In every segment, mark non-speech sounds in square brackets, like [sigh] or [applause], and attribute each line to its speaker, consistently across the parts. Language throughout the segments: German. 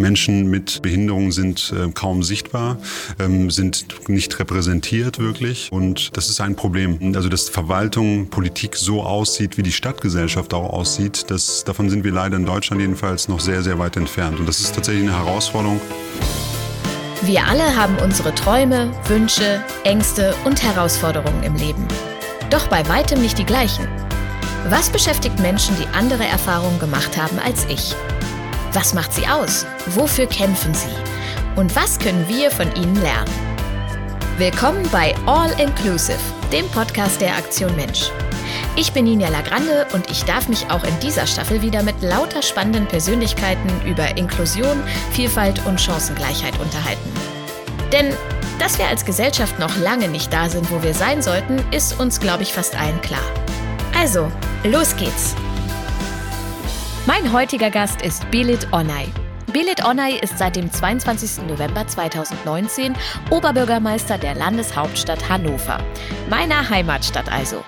Speaker 1: Menschen mit Behinderungen sind äh, kaum sichtbar, ähm, sind nicht repräsentiert wirklich und das ist ein Problem. Also dass Verwaltung, Politik so aussieht, wie die Stadtgesellschaft auch aussieht, das, davon sind wir leider in Deutschland jedenfalls noch sehr, sehr weit entfernt und das ist tatsächlich eine Herausforderung.
Speaker 2: Wir alle haben unsere Träume, Wünsche, Ängste und Herausforderungen im Leben. Doch bei weitem nicht die gleichen. Was beschäftigt Menschen, die andere Erfahrungen gemacht haben als ich? Was macht sie aus? Wofür kämpfen sie? Und was können wir von ihnen lernen? Willkommen bei All Inclusive, dem Podcast der Aktion Mensch. Ich bin Ninja Lagrande und ich darf mich auch in dieser Staffel wieder mit lauter spannenden Persönlichkeiten über Inklusion, Vielfalt und Chancengleichheit unterhalten. Denn dass wir als Gesellschaft noch lange nicht da sind, wo wir sein sollten, ist uns, glaube ich, fast allen klar. Also, los geht's! Mein heutiger Gast ist Belit Onay. Belit Onay ist seit dem 22. November 2019 Oberbürgermeister der Landeshauptstadt Hannover, meiner Heimatstadt also.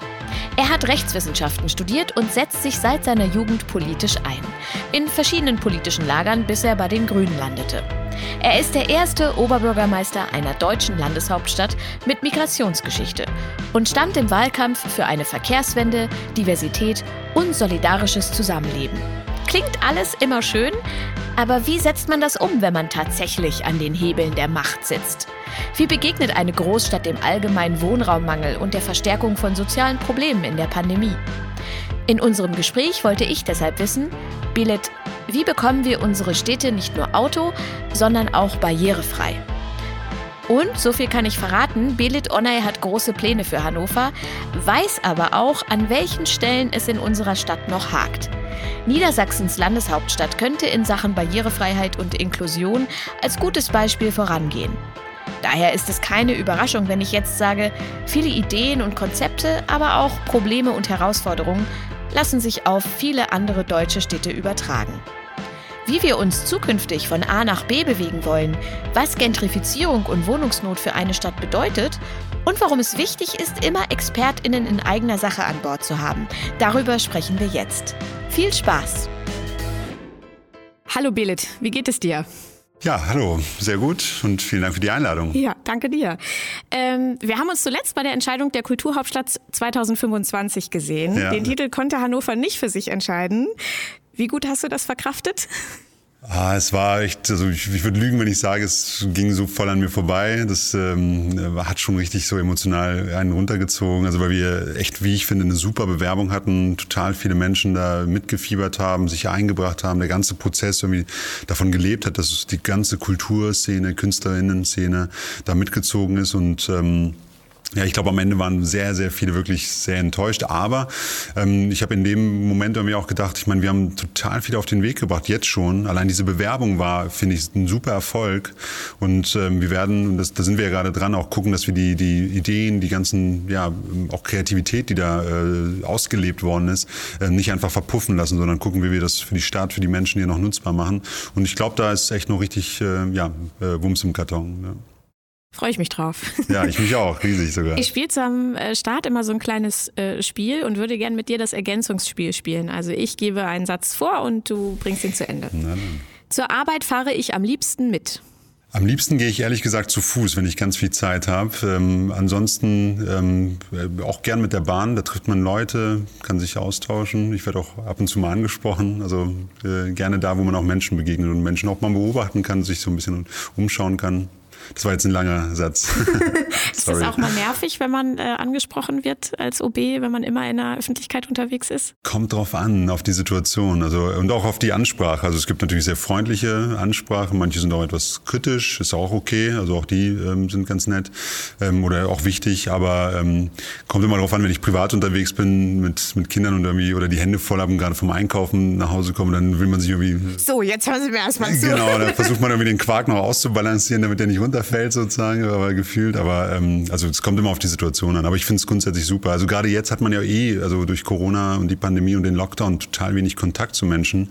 Speaker 2: Er hat Rechtswissenschaften studiert und setzt sich seit seiner Jugend politisch ein. In verschiedenen politischen Lagern, bis er bei den Grünen landete. Er ist der erste Oberbürgermeister einer deutschen Landeshauptstadt mit Migrationsgeschichte und stand im Wahlkampf für eine Verkehrswende, Diversität und solidarisches Zusammenleben. Klingt alles immer schön, aber wie setzt man das um, wenn man tatsächlich an den Hebeln der Macht sitzt? Wie begegnet eine Großstadt dem allgemeinen Wohnraummangel und der Verstärkung von sozialen Problemen in der Pandemie? In unserem Gespräch wollte ich deshalb wissen, Bilet, wie bekommen wir unsere Städte nicht nur auto, sondern auch barrierefrei? Und, so viel kann ich verraten, Belit Onay hat große Pläne für Hannover, weiß aber auch, an welchen Stellen es in unserer Stadt noch hakt. Niedersachsens Landeshauptstadt könnte in Sachen Barrierefreiheit und Inklusion als gutes Beispiel vorangehen. Daher ist es keine Überraschung, wenn ich jetzt sage, viele Ideen und Konzepte, aber auch Probleme und Herausforderungen lassen sich auf viele andere deutsche Städte übertragen. Wie wir uns zukünftig von A nach B bewegen wollen, was Gentrifizierung und Wohnungsnot für eine Stadt bedeutet und warum es wichtig ist, immer Expertinnen in eigener Sache an Bord zu haben, darüber sprechen wir jetzt. Viel Spaß!
Speaker 3: Hallo Belit, wie geht es dir?
Speaker 1: Ja, hallo, sehr gut und vielen Dank für die Einladung.
Speaker 3: Ja, danke dir. Ähm, wir haben uns zuletzt bei der Entscheidung der Kulturhauptstadt 2025 gesehen. Ja. Den Titel konnte Hannover nicht für sich entscheiden. Wie gut hast du das verkraftet?
Speaker 1: Ah, es war echt, also ich, ich würde lügen, wenn ich sage, es ging so voll an mir vorbei. Das ähm, hat schon richtig so emotional einen runtergezogen. Also weil wir echt, wie ich finde, eine super Bewerbung hatten, total viele Menschen da mitgefiebert haben, sich eingebracht haben, der ganze Prozess irgendwie davon gelebt hat, dass die ganze Kulturszene, Künstlerinnen-Szene da mitgezogen ist und ähm, ja, ich glaube, am Ende waren sehr, sehr viele wirklich sehr enttäuscht. Aber ähm, ich habe in dem Moment mir auch gedacht, ich meine, wir haben total viel auf den Weg gebracht, jetzt schon. Allein diese Bewerbung war, finde ich, ein super Erfolg. Und ähm, wir werden, das, da sind wir ja gerade dran, auch gucken, dass wir die, die Ideen, die ganzen, ja, auch Kreativität, die da äh, ausgelebt worden ist, äh, nicht einfach verpuffen lassen, sondern gucken, wie wir das für die Stadt, für die Menschen hier noch nutzbar machen. Und ich glaube, da ist echt noch richtig, äh, ja, äh, Wumms im Karton. Ja.
Speaker 3: Freue ich mich drauf.
Speaker 1: Ja, ich mich auch, riesig sogar.
Speaker 3: Ich spiele zum äh, Start immer so ein kleines äh, Spiel und würde gerne mit dir das Ergänzungsspiel spielen. Also ich gebe einen Satz vor und du bringst ihn zu Ende. Na dann. Zur Arbeit fahre ich am liebsten mit.
Speaker 1: Am liebsten gehe ich ehrlich gesagt zu Fuß, wenn ich ganz viel Zeit habe. Ähm, ansonsten ähm, auch gern mit der Bahn. Da trifft man Leute, kann sich austauschen. Ich werde auch ab und zu mal angesprochen. Also äh, gerne da, wo man auch Menschen begegnet und Menschen auch mal beobachten kann, sich so ein bisschen umschauen kann. Das war jetzt ein langer Satz. [laughs]
Speaker 3: ist das [laughs] auch mal nervig, wenn man äh, angesprochen wird als OB, wenn man immer in der Öffentlichkeit unterwegs ist?
Speaker 1: Kommt drauf an, auf die Situation also, und auch auf die Ansprache. Also es gibt natürlich sehr freundliche Ansprachen, manche sind auch etwas kritisch, ist auch okay, also auch die ähm, sind ganz nett ähm, oder auch wichtig, aber ähm, kommt immer darauf an, wenn ich privat unterwegs bin mit, mit Kindern und irgendwie oder die Hände voll haben, gerade vom Einkaufen nach Hause kommen, dann will man sich irgendwie...
Speaker 3: So, jetzt hören Sie mir erstmal zu.
Speaker 1: Genau, dann [laughs] versucht man irgendwie den Quark noch auszubalancieren, damit der nicht runter runterfällt sozusagen, aber gefühlt. Aber ähm, also es kommt immer auf die Situation an. Aber ich finde es grundsätzlich super. Also gerade jetzt hat man ja eh, also durch Corona und die Pandemie und den Lockdown total wenig Kontakt zu Menschen.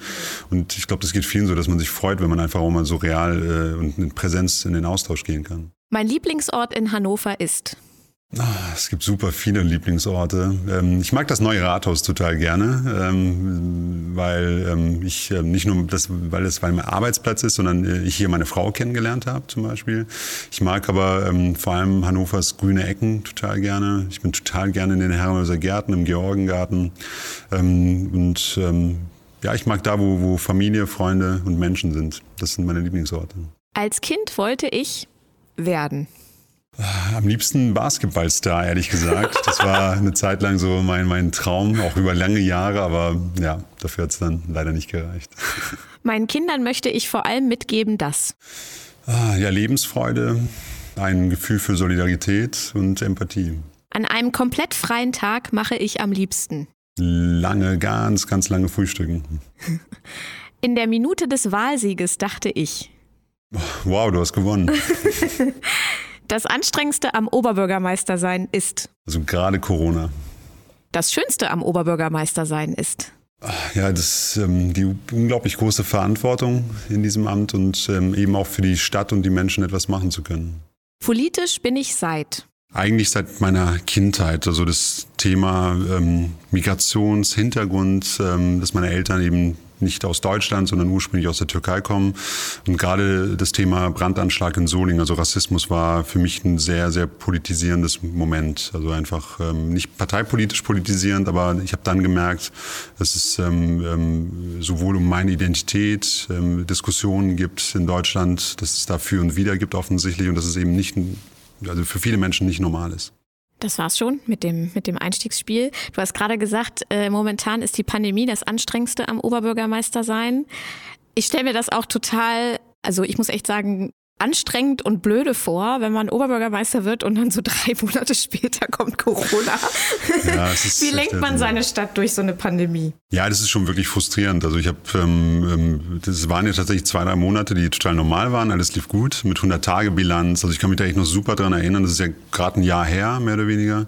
Speaker 1: Und ich glaube, das geht vielen so, dass man sich freut, wenn man einfach auch mal so real äh, und mit Präsenz in den Austausch gehen kann.
Speaker 3: Mein Lieblingsort in Hannover ist
Speaker 1: es gibt super viele Lieblingsorte. Ähm, ich mag das neue Rathaus total gerne, ähm, weil ähm, ich nicht nur das, weil es mein Arbeitsplatz ist, sondern äh, ich hier meine Frau kennengelernt habe zum Beispiel. Ich mag aber vor allem Hannovers grüne Ecken total gerne. Ich bin total gerne in den Herrenhäuser Gärten, im Georgengarten und ja, ich mag da, wo, wo Familie, Freunde und Menschen sind. Das sind meine Lieblingsorte.
Speaker 2: Als Kind wollte ich werden.
Speaker 1: Am liebsten Basketballstar, ehrlich gesagt. Das war [laughs] eine Zeit lang so mein, mein Traum, auch über lange Jahre, aber ja, dafür hat es dann leider nicht gereicht. [laughs]
Speaker 2: Meinen Kindern möchte ich vor allem mitgeben, dass.
Speaker 1: Ah, ja, Lebensfreude, ein Gefühl für Solidarität und Empathie.
Speaker 2: An einem komplett freien Tag mache ich am liebsten.
Speaker 1: Lange, ganz, ganz lange Frühstücken. [laughs]
Speaker 2: In der Minute des Wahlsieges dachte ich.
Speaker 1: Wow, du hast gewonnen.
Speaker 2: Das Anstrengendste am Oberbürgermeister sein ist.
Speaker 1: Also gerade Corona.
Speaker 2: Das Schönste am Oberbürgermeister sein ist.
Speaker 1: Ja, das ähm, die unglaublich große Verantwortung in diesem Amt und ähm, eben auch für die Stadt und die Menschen etwas machen zu können.
Speaker 2: Politisch bin ich seit.
Speaker 1: Eigentlich seit meiner Kindheit. Also das Thema ähm, Migrationshintergrund, ähm, dass meine Eltern eben nicht aus Deutschland, sondern ursprünglich aus der Türkei kommen. Und gerade das Thema Brandanschlag in Solingen, also Rassismus, war für mich ein sehr, sehr politisierendes Moment. Also einfach ähm, nicht parteipolitisch politisierend, aber ich habe dann gemerkt, dass es ähm, ähm, sowohl um meine Identität ähm, Diskussionen gibt in Deutschland, dass es da für und wieder gibt offensichtlich und dass es eben nicht, also für viele Menschen nicht normal ist.
Speaker 2: Das war's schon mit dem, mit dem Einstiegsspiel. Du hast gerade gesagt, äh, momentan ist die Pandemie das anstrengendste am Oberbürgermeister sein. Ich stelle mir das auch total, also ich muss echt sagen, anstrengend und blöde vor, wenn man Oberbürgermeister wird und dann so [laughs] drei Monate später kommt Corona. Ja, [laughs] Wie lenkt man seine Stadt durch so eine Pandemie?
Speaker 1: Ja, das ist schon wirklich frustrierend. Also ich habe, ähm, ähm, das waren ja tatsächlich zwei, drei Monate, die total normal waren. Alles lief gut mit 100-Tage-Bilanz. Also ich kann mich da echt noch super dran erinnern. Das ist ja gerade ein Jahr her, mehr oder weniger.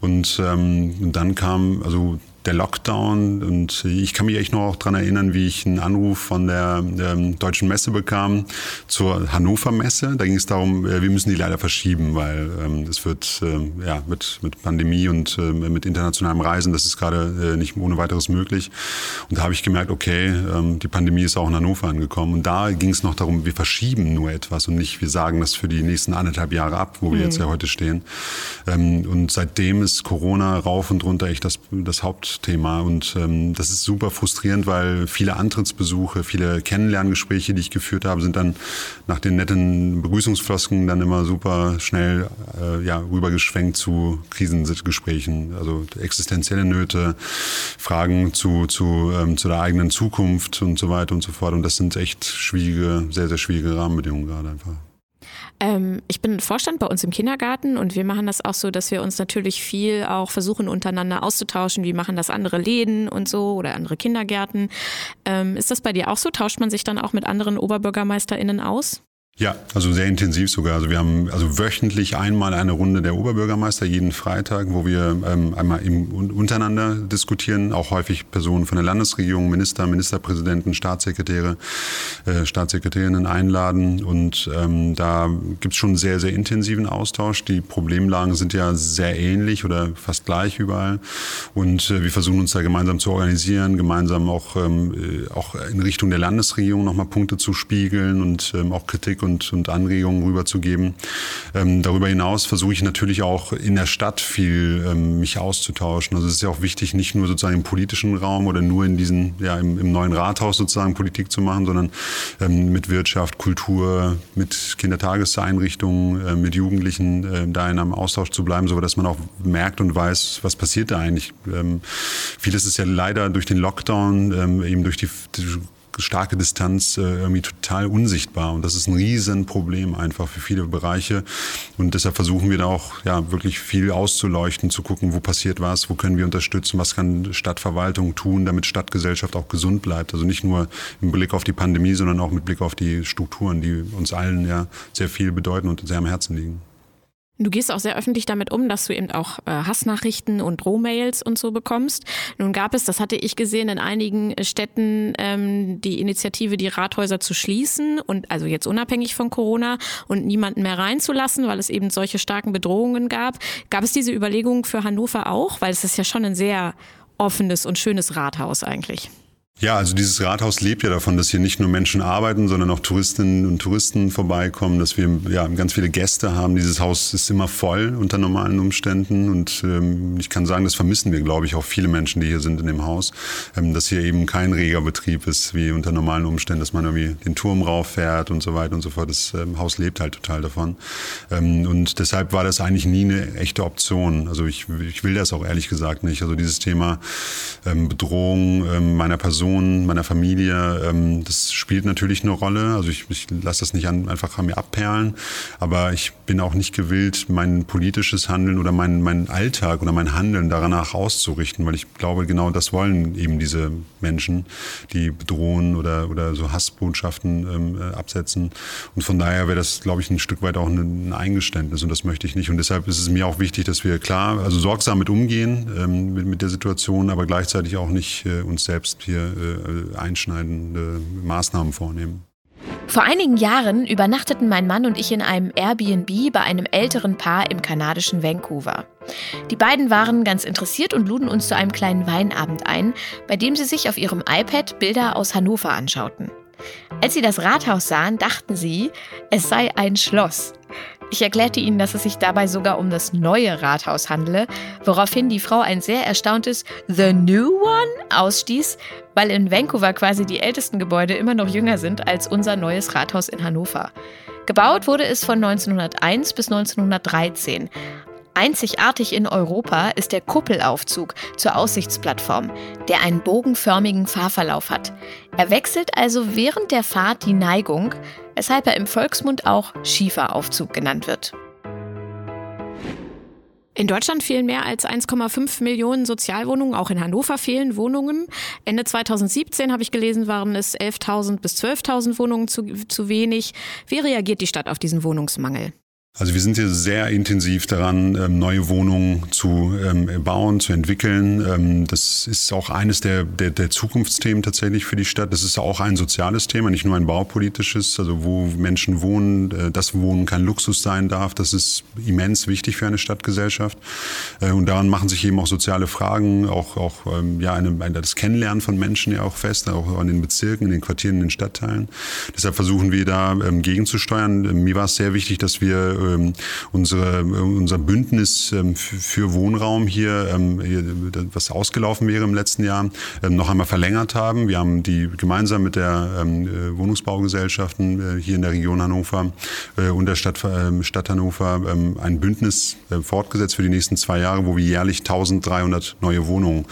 Speaker 1: Und, ähm, und dann kam, also der Lockdown. Und ich kann mich echt noch auch daran erinnern, wie ich einen Anruf von der ähm, Deutschen Messe bekam zur Hannover Messe. Da ging es darum, äh, wir müssen die leider verschieben, weil ähm, es wird äh, ja, mit, mit Pandemie und äh, mit internationalem Reisen, das ist gerade äh, nicht ohne weiteres möglich. Und da habe ich gemerkt, okay, ähm, die Pandemie ist auch in Hannover angekommen. Und da ging es noch darum, wir verschieben nur etwas und nicht, wir sagen das für die nächsten anderthalb Jahre ab, wo wir mhm. jetzt ja heute stehen. Ähm, und seitdem ist Corona rauf und runter echt das, das Haupt Thema. Und ähm, das ist super frustrierend, weil viele Antrittsbesuche, viele Kennenlerngespräche, die ich geführt habe, sind dann nach den netten Begrüßungsflosken dann immer super schnell äh, ja, rübergeschwenkt zu Krisengesprächen. Also existenzielle Nöte, Fragen zu, zu, ähm, zu der eigenen Zukunft und so weiter und so fort. Und das sind echt schwierige, sehr, sehr schwierige Rahmenbedingungen gerade einfach.
Speaker 2: Ähm, ich bin Vorstand bei uns im Kindergarten und wir machen das auch so, dass wir uns natürlich viel auch versuchen untereinander auszutauschen. Wie machen das andere Läden und so oder andere Kindergärten? Ähm, ist das bei dir auch so? Tauscht man sich dann auch mit anderen OberbürgermeisterInnen aus?
Speaker 1: Ja, also sehr intensiv sogar. Also wir haben also wöchentlich einmal eine Runde der Oberbürgermeister jeden Freitag, wo wir ähm, einmal im, untereinander diskutieren, auch häufig Personen von der Landesregierung, Minister, Ministerpräsidenten, Staatssekretäre, äh, Staatssekretärinnen einladen und ähm, da gibt's schon sehr, sehr intensiven Austausch. Die Problemlagen sind ja sehr ähnlich oder fast gleich überall und äh, wir versuchen uns da gemeinsam zu organisieren, gemeinsam auch, ähm, äh, auch in Richtung der Landesregierung nochmal Punkte zu spiegeln und ähm, auch Kritik und Anregungen rüberzugeben. Ähm, darüber hinaus versuche ich natürlich auch in der Stadt viel ähm, mich auszutauschen. Also es ist ja auch wichtig, nicht nur sozusagen im politischen Raum oder nur in diesen, ja, im, im neuen Rathaus sozusagen Politik zu machen, sondern ähm, mit Wirtschaft, Kultur, mit Kindertageseinrichtungen, äh, mit Jugendlichen äh, da in einem Austausch zu bleiben, so dass man auch merkt und weiß, was passiert da eigentlich. Ähm, vieles ist ja leider durch den Lockdown, ähm, eben durch die, die starke Distanz äh, irgendwie total unsichtbar. Und das ist ein Riesenproblem einfach für viele Bereiche. Und deshalb versuchen wir da auch ja, wirklich viel auszuleuchten, zu gucken, wo passiert was, wo können wir unterstützen, was kann Stadtverwaltung tun, damit Stadtgesellschaft auch gesund bleibt. Also nicht nur im Blick auf die Pandemie, sondern auch mit Blick auf die Strukturen, die uns allen ja sehr viel bedeuten und sehr am Herzen liegen.
Speaker 3: Du gehst auch sehr öffentlich damit um, dass du eben auch äh, Hassnachrichten und Drohmails und so bekommst. Nun gab es, das hatte ich gesehen, in einigen Städten ähm, die Initiative, die Rathäuser zu schließen und also jetzt unabhängig von Corona und niemanden mehr reinzulassen, weil es eben solche starken Bedrohungen gab. Gab es diese Überlegung für Hannover auch? Weil es ist ja schon ein sehr offenes und schönes Rathaus eigentlich.
Speaker 1: Ja, also dieses Rathaus lebt ja davon, dass hier nicht nur Menschen arbeiten, sondern auch Touristinnen und Touristen vorbeikommen, dass wir ja ganz viele Gäste haben. Dieses Haus ist immer voll unter normalen Umständen und ähm, ich kann sagen, das vermissen wir, glaube ich, auch viele Menschen, die hier sind in dem Haus, ähm, dass hier eben kein reger Betrieb ist wie unter normalen Umständen, dass man irgendwie den Turm rauffährt und so weiter und so fort. Das ähm, Haus lebt halt total davon ähm, und deshalb war das eigentlich nie eine echte Option. Also ich, ich will das auch ehrlich gesagt nicht. Also dieses Thema ähm, Bedrohung ähm, meiner Person Person, meiner Familie, ähm, das spielt natürlich eine Rolle. Also ich, ich lasse das nicht an, einfach an mir abperlen, aber ich bin auch nicht gewillt, mein politisches Handeln oder mein, mein Alltag oder mein Handeln danach auszurichten, weil ich glaube, genau das wollen eben diese Menschen, die bedrohen oder, oder so Hassbotschaften ähm, äh, absetzen. Und von daher wäre das, glaube ich, ein Stück weit auch ein, Eingeständnis und das möchte ich nicht. Und deshalb ist es mir auch wichtig, dass wir klar, also sorgsam mit umgehen ähm, mit, mit der Situation, aber gleichzeitig auch nicht äh, uns selbst hier äh, einschneidende Maßnahmen vornehmen.
Speaker 2: Vor einigen Jahren übernachteten mein Mann und ich in einem Airbnb bei einem älteren Paar im kanadischen Vancouver. Die beiden waren ganz interessiert und luden uns zu einem kleinen Weinabend ein, bei dem sie sich auf ihrem iPad Bilder aus Hannover anschauten. Als sie das Rathaus sahen, dachten sie, es sei ein Schloss. Ich erklärte ihnen, dass es sich dabei sogar um das neue Rathaus handele, woraufhin die Frau ein sehr erstauntes The New One ausstieß, weil in Vancouver quasi die ältesten Gebäude immer noch jünger sind als unser neues Rathaus in Hannover. Gebaut wurde es von 1901 bis 1913. Einzigartig in Europa ist der Kuppelaufzug zur Aussichtsplattform, der einen bogenförmigen Fahrverlauf hat. Er wechselt also während der Fahrt die Neigung, weshalb er im Volksmund auch Schieferaufzug genannt wird.
Speaker 3: In Deutschland fehlen mehr als 1,5 Millionen Sozialwohnungen. Auch in Hannover fehlen Wohnungen. Ende 2017 habe ich gelesen, waren es 11.000 bis 12.000 Wohnungen zu, zu wenig. Wie reagiert die Stadt auf diesen Wohnungsmangel?
Speaker 1: Also wir sind hier sehr intensiv daran, ähm, neue Wohnungen zu ähm, bauen, zu entwickeln. Ähm, das ist auch eines der, der, der Zukunftsthemen tatsächlich für die Stadt. Das ist auch ein soziales Thema, nicht nur ein baupolitisches, also wo Menschen wohnen, äh, dass Wohnen kein Luxus sein darf. Das ist immens wichtig für eine Stadtgesellschaft. Äh, und daran machen sich eben auch soziale Fragen, auch, auch ja, eine, das Kennenlernen von Menschen ja auch fest, auch an den Bezirken, in den Quartieren, in den Stadtteilen. Deshalb versuchen wir da gegenzusteuern. Mir war es sehr wichtig, dass wir ähm, unsere, unser Bündnis ähm, für Wohnraum hier, ähm, was ausgelaufen wäre im letzten Jahr, ähm, noch einmal verlängert haben. Wir haben die gemeinsam mit der ähm, äh, Wohnungsbaugesellschaften äh, hier in der Region Hannover äh, und der Stadt, äh, Stadt Hannover ähm, ein Bündnis äh, fortgesetzt für die nächsten zwei Jahre, wo wir jährlich 1300 neue Wohnungen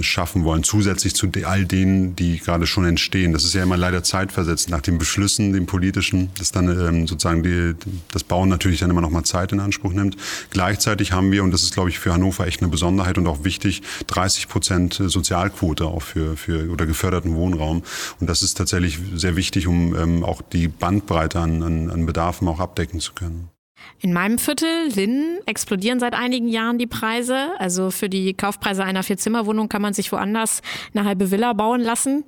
Speaker 1: schaffen wollen, zusätzlich zu all denen, die gerade schon entstehen. Das ist ja immer leider zeitversetzt nach den Beschlüssen, den politischen, das dann sozusagen die, das Bauen natürlich dann immer noch mal Zeit in Anspruch nimmt. Gleichzeitig haben wir, und das ist, glaube ich, für Hannover echt eine Besonderheit und auch wichtig, 30 Prozent Sozialquote auch für, für oder geförderten Wohnraum. Und das ist tatsächlich sehr wichtig, um ähm, auch die Bandbreite an, an, an Bedarfen auch abdecken zu können.
Speaker 3: In meinem Viertel, Linden, explodieren seit einigen Jahren die Preise. Also für die Kaufpreise einer Vierzimmerwohnung kann man sich woanders eine halbe Villa bauen lassen.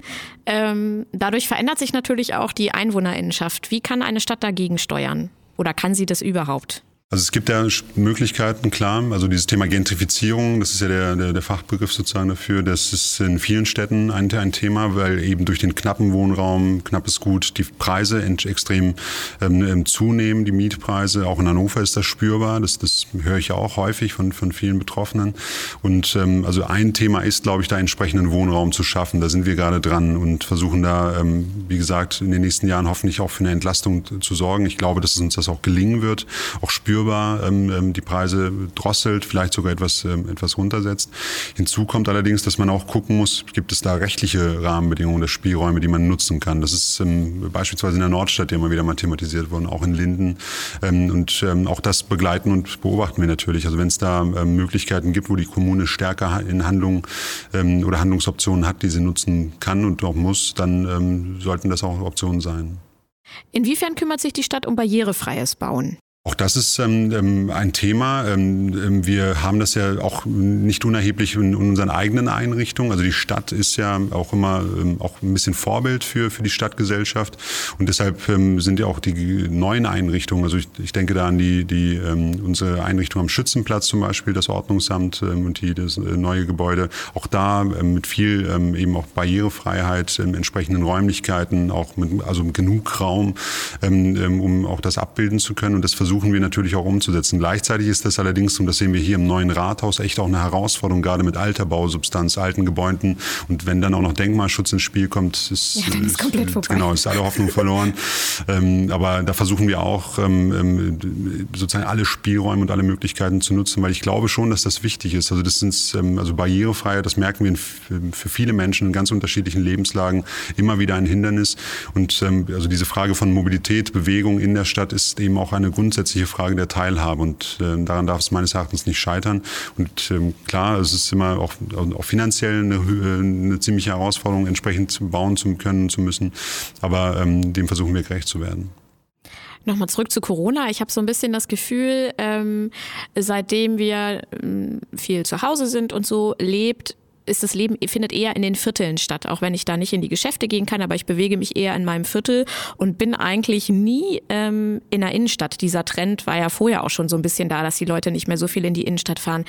Speaker 3: Ähm, dadurch verändert sich natürlich auch die Einwohnerinnenschaft. Wie kann eine Stadt dagegen steuern? Oder kann sie das überhaupt?
Speaker 1: Also es gibt ja Möglichkeiten, klar. Also dieses Thema Gentrifizierung, das ist ja der, der, der Fachbegriff sozusagen dafür. Das ist in vielen Städten ein, ein Thema, weil eben durch den knappen Wohnraum, knappes Gut, die Preise extrem ähm, ähm, zunehmen, die Mietpreise. Auch in Hannover ist das spürbar. Das, das höre ich ja auch häufig von, von vielen Betroffenen. Und ähm, also ein Thema ist, glaube ich, da entsprechenden Wohnraum zu schaffen. Da sind wir gerade dran und versuchen da, ähm, wie gesagt, in den nächsten Jahren hoffentlich auch für eine Entlastung zu sorgen. Ich glaube, dass uns das auch gelingen wird, auch spürbar spürbar ähm, ähm, die Preise drosselt, vielleicht sogar etwas, ähm, etwas runtersetzt. Hinzu kommt allerdings, dass man auch gucken muss, gibt es da rechtliche Rahmenbedingungen oder Spielräume, die man nutzen kann. Das ist ähm, beispielsweise in der Nordstadt ja immer wieder mal thematisiert worden, auch in Linden. Ähm, und ähm, auch das begleiten und beobachten wir natürlich. Also wenn es da ähm, Möglichkeiten gibt, wo die Kommune stärker in Handlung ähm, oder Handlungsoptionen hat, die sie nutzen kann und auch muss, dann ähm, sollten das auch Optionen sein.
Speaker 3: Inwiefern kümmert sich die Stadt um barrierefreies Bauen?
Speaker 1: Auch das ist ähm, ähm, ein Thema. Ähm, ähm, wir haben das ja auch nicht unerheblich in unseren eigenen Einrichtungen. Also die Stadt ist ja auch immer ähm, auch ein bisschen Vorbild für, für die Stadtgesellschaft. Und deshalb ähm, sind ja auch die neuen Einrichtungen, also ich, ich denke da an die, die unsere Einrichtung am Schützenplatz zum Beispiel, das Ordnungsamt und die, das äh, neue Gebäude, auch da mit viel eben auch Barrierefreiheit, entsprechenden Räumlichkeiten, auch mit also genug Raum, um auch das abbilden zu können. Und das versuchen versuchen wir natürlich auch umzusetzen. Gleichzeitig ist das allerdings, und das sehen wir hier im neuen Rathaus, echt auch eine Herausforderung, gerade mit alter Bausubstanz, alten Gebäuden. Und wenn dann auch noch Denkmalschutz ins Spiel kommt, ist,
Speaker 3: ja, dann ist komplett vorbei.
Speaker 1: Genau, ist alle Hoffnung verloren. ähm, aber da versuchen wir auch ähm, ähm, sozusagen alle Spielräume und alle Möglichkeiten zu nutzen, weil ich glaube schon, dass das wichtig ist. Also das sind ähm, also Barrierefreiheit, das merken wir in, für viele Menschen in ganz unterschiedlichen Lebenslagen immer wieder ein Hindernis. Und ähm, also diese Frage von Mobilität, Bewegung in der Stadt ist eben auch eine grundsätzliche grundsätzliche Frage der Teilhabe und äh, daran darf es meines Erachtens nicht scheitern. Und ähm, klar, es ist immer auch, auch finanziell eine, eine, ziemliche Herausforderung, entsprechend bauen zu können, zu müssen. Aber ähm, dem versuchen wir gerecht zu werden.
Speaker 3: Nochmal zurück zu Corona. Ich habe so ein bisschen das Gefühl, ähm, seitdem wir ähm, viel zu Hause sind und so, lebt ist das Leben findet eher in den Vierteln statt, auch wenn ich da nicht in die Geschäfte gehen kann, aber ich bewege mich eher in meinem Viertel und bin eigentlich nie ähm, in der Innenstadt. Dieser Trend war ja vorher auch schon so ein bisschen da, dass die Leute nicht mehr so viel in die Innenstadt fahren.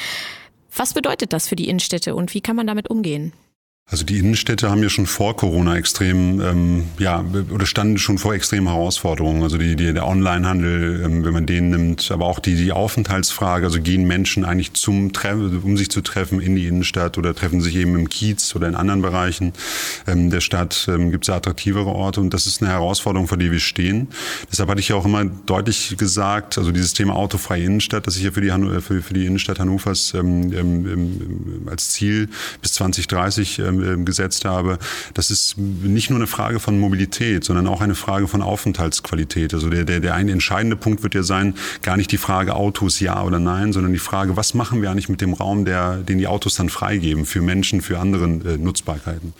Speaker 3: Was bedeutet das für die Innenstädte und wie kann man damit umgehen?
Speaker 1: Also die Innenstädte haben ja schon vor Corona extrem, ähm, ja, oder standen schon vor extremen Herausforderungen. Also die, die, der Onlinehandel, ähm, wenn man den nimmt, aber auch die, die Aufenthaltsfrage, also gehen Menschen eigentlich zum Treffen, um sich zu treffen in die Innenstadt oder treffen sich eben im Kiez oder in anderen Bereichen ähm, der Stadt, ähm, gibt es attraktivere Orte und das ist eine Herausforderung, vor der wir stehen. Deshalb hatte ich ja auch immer deutlich gesagt, also dieses Thema autofreie Innenstadt, das ich ja für die, für, für die Innenstadt Hannovers ähm, ähm, ähm, als Ziel bis 2030 ähm, ähm, gesetzt habe, das ist nicht nur eine Frage von Mobilität, sondern auch eine Frage von Aufenthaltsqualität. Also der, der, der ein entscheidende Punkt wird ja sein, gar nicht die Frage Autos ja oder nein, sondern die Frage, was machen wir eigentlich mit dem Raum, der, den die Autos dann freigeben für Menschen, für andere äh, Nutzbarkeiten.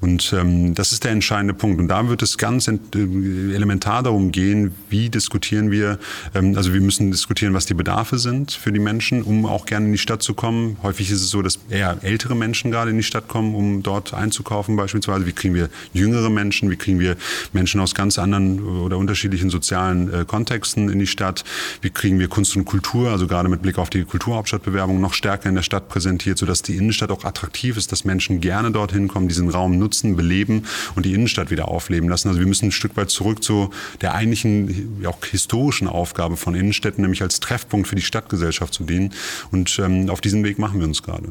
Speaker 1: Und ähm, das ist der entscheidende Punkt. Und da wird es ganz äh, elementar darum gehen, wie diskutieren wir, ähm, also wir müssen diskutieren, was die Bedarfe sind für die Menschen, um auch gerne in die Stadt zu kommen. Häufig ist es so, dass eher ältere Menschen gerade in die Stadt kommen, um dort einzukaufen beispielsweise? Wie kriegen wir jüngere Menschen? Wie kriegen wir Menschen aus ganz anderen oder unterschiedlichen sozialen äh, Kontexten in die Stadt? Wie kriegen wir Kunst und Kultur, also gerade mit Blick auf die Kulturhauptstadtbewerbung, noch stärker in der Stadt präsentiert, sodass die Innenstadt auch attraktiv ist, dass Menschen gerne dorthin kommen, diesen Raum nutzen, beleben und die Innenstadt wieder aufleben lassen? Also wir müssen ein Stück weit zurück zu der eigentlichen, auch historischen Aufgabe von Innenstädten, nämlich als Treffpunkt für die Stadtgesellschaft zu dienen. Und ähm, auf diesen Weg machen wir uns gerade.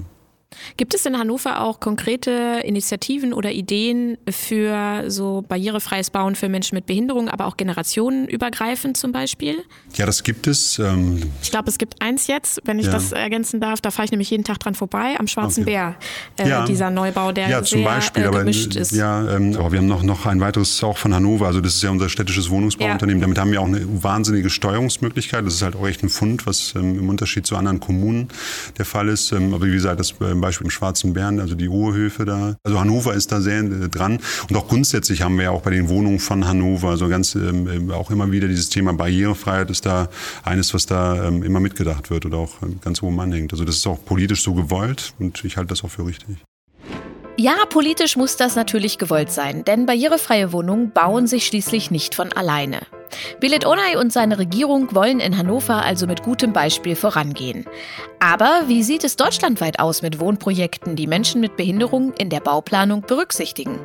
Speaker 3: Gibt es in Hannover auch konkrete Initiativen oder Ideen für so barrierefreies Bauen für Menschen mit Behinderung, aber auch generationenübergreifend zum Beispiel?
Speaker 1: Ja, das gibt es. Ähm
Speaker 3: ich glaube, es gibt eins jetzt, wenn ich ja. das ergänzen darf. Da fahre ich nämlich jeden Tag dran vorbei, am Schwarzen okay. Bär. Äh, ja. Dieser Neubau, der ja, zum sehr Beispiel, äh, gemischt aber, ist.
Speaker 1: Ja, ähm, aber wir haben noch, noch ein weiteres auch von Hannover. Also das ist ja unser städtisches Wohnungsbauunternehmen. Damit haben wir auch eine wahnsinnige Steuerungsmöglichkeit. Das ist halt auch echt ein Fund, was ähm, im Unterschied zu anderen Kommunen der Fall ist. Ähm, aber wie gesagt, das ähm, Beispiel im Schwarzen Bären, also die Oberhöfe da. Also Hannover ist da sehr äh, dran. Und auch grundsätzlich haben wir ja auch bei den Wohnungen von Hannover so ganz ähm, äh, auch immer wieder dieses Thema Barrierefreiheit ist da eines, was da ähm, immer mitgedacht wird oder auch ähm, ganz oben anhängt. Also das ist auch politisch so gewollt und ich halte das auch für richtig.
Speaker 2: Ja, politisch muss das natürlich gewollt sein, denn barrierefreie Wohnungen bauen sich schließlich nicht von alleine. Billet Onay und seine Regierung wollen in Hannover also mit gutem Beispiel vorangehen. Aber wie sieht es deutschlandweit aus mit Wohnprojekten, die Menschen mit Behinderung in der Bauplanung berücksichtigen?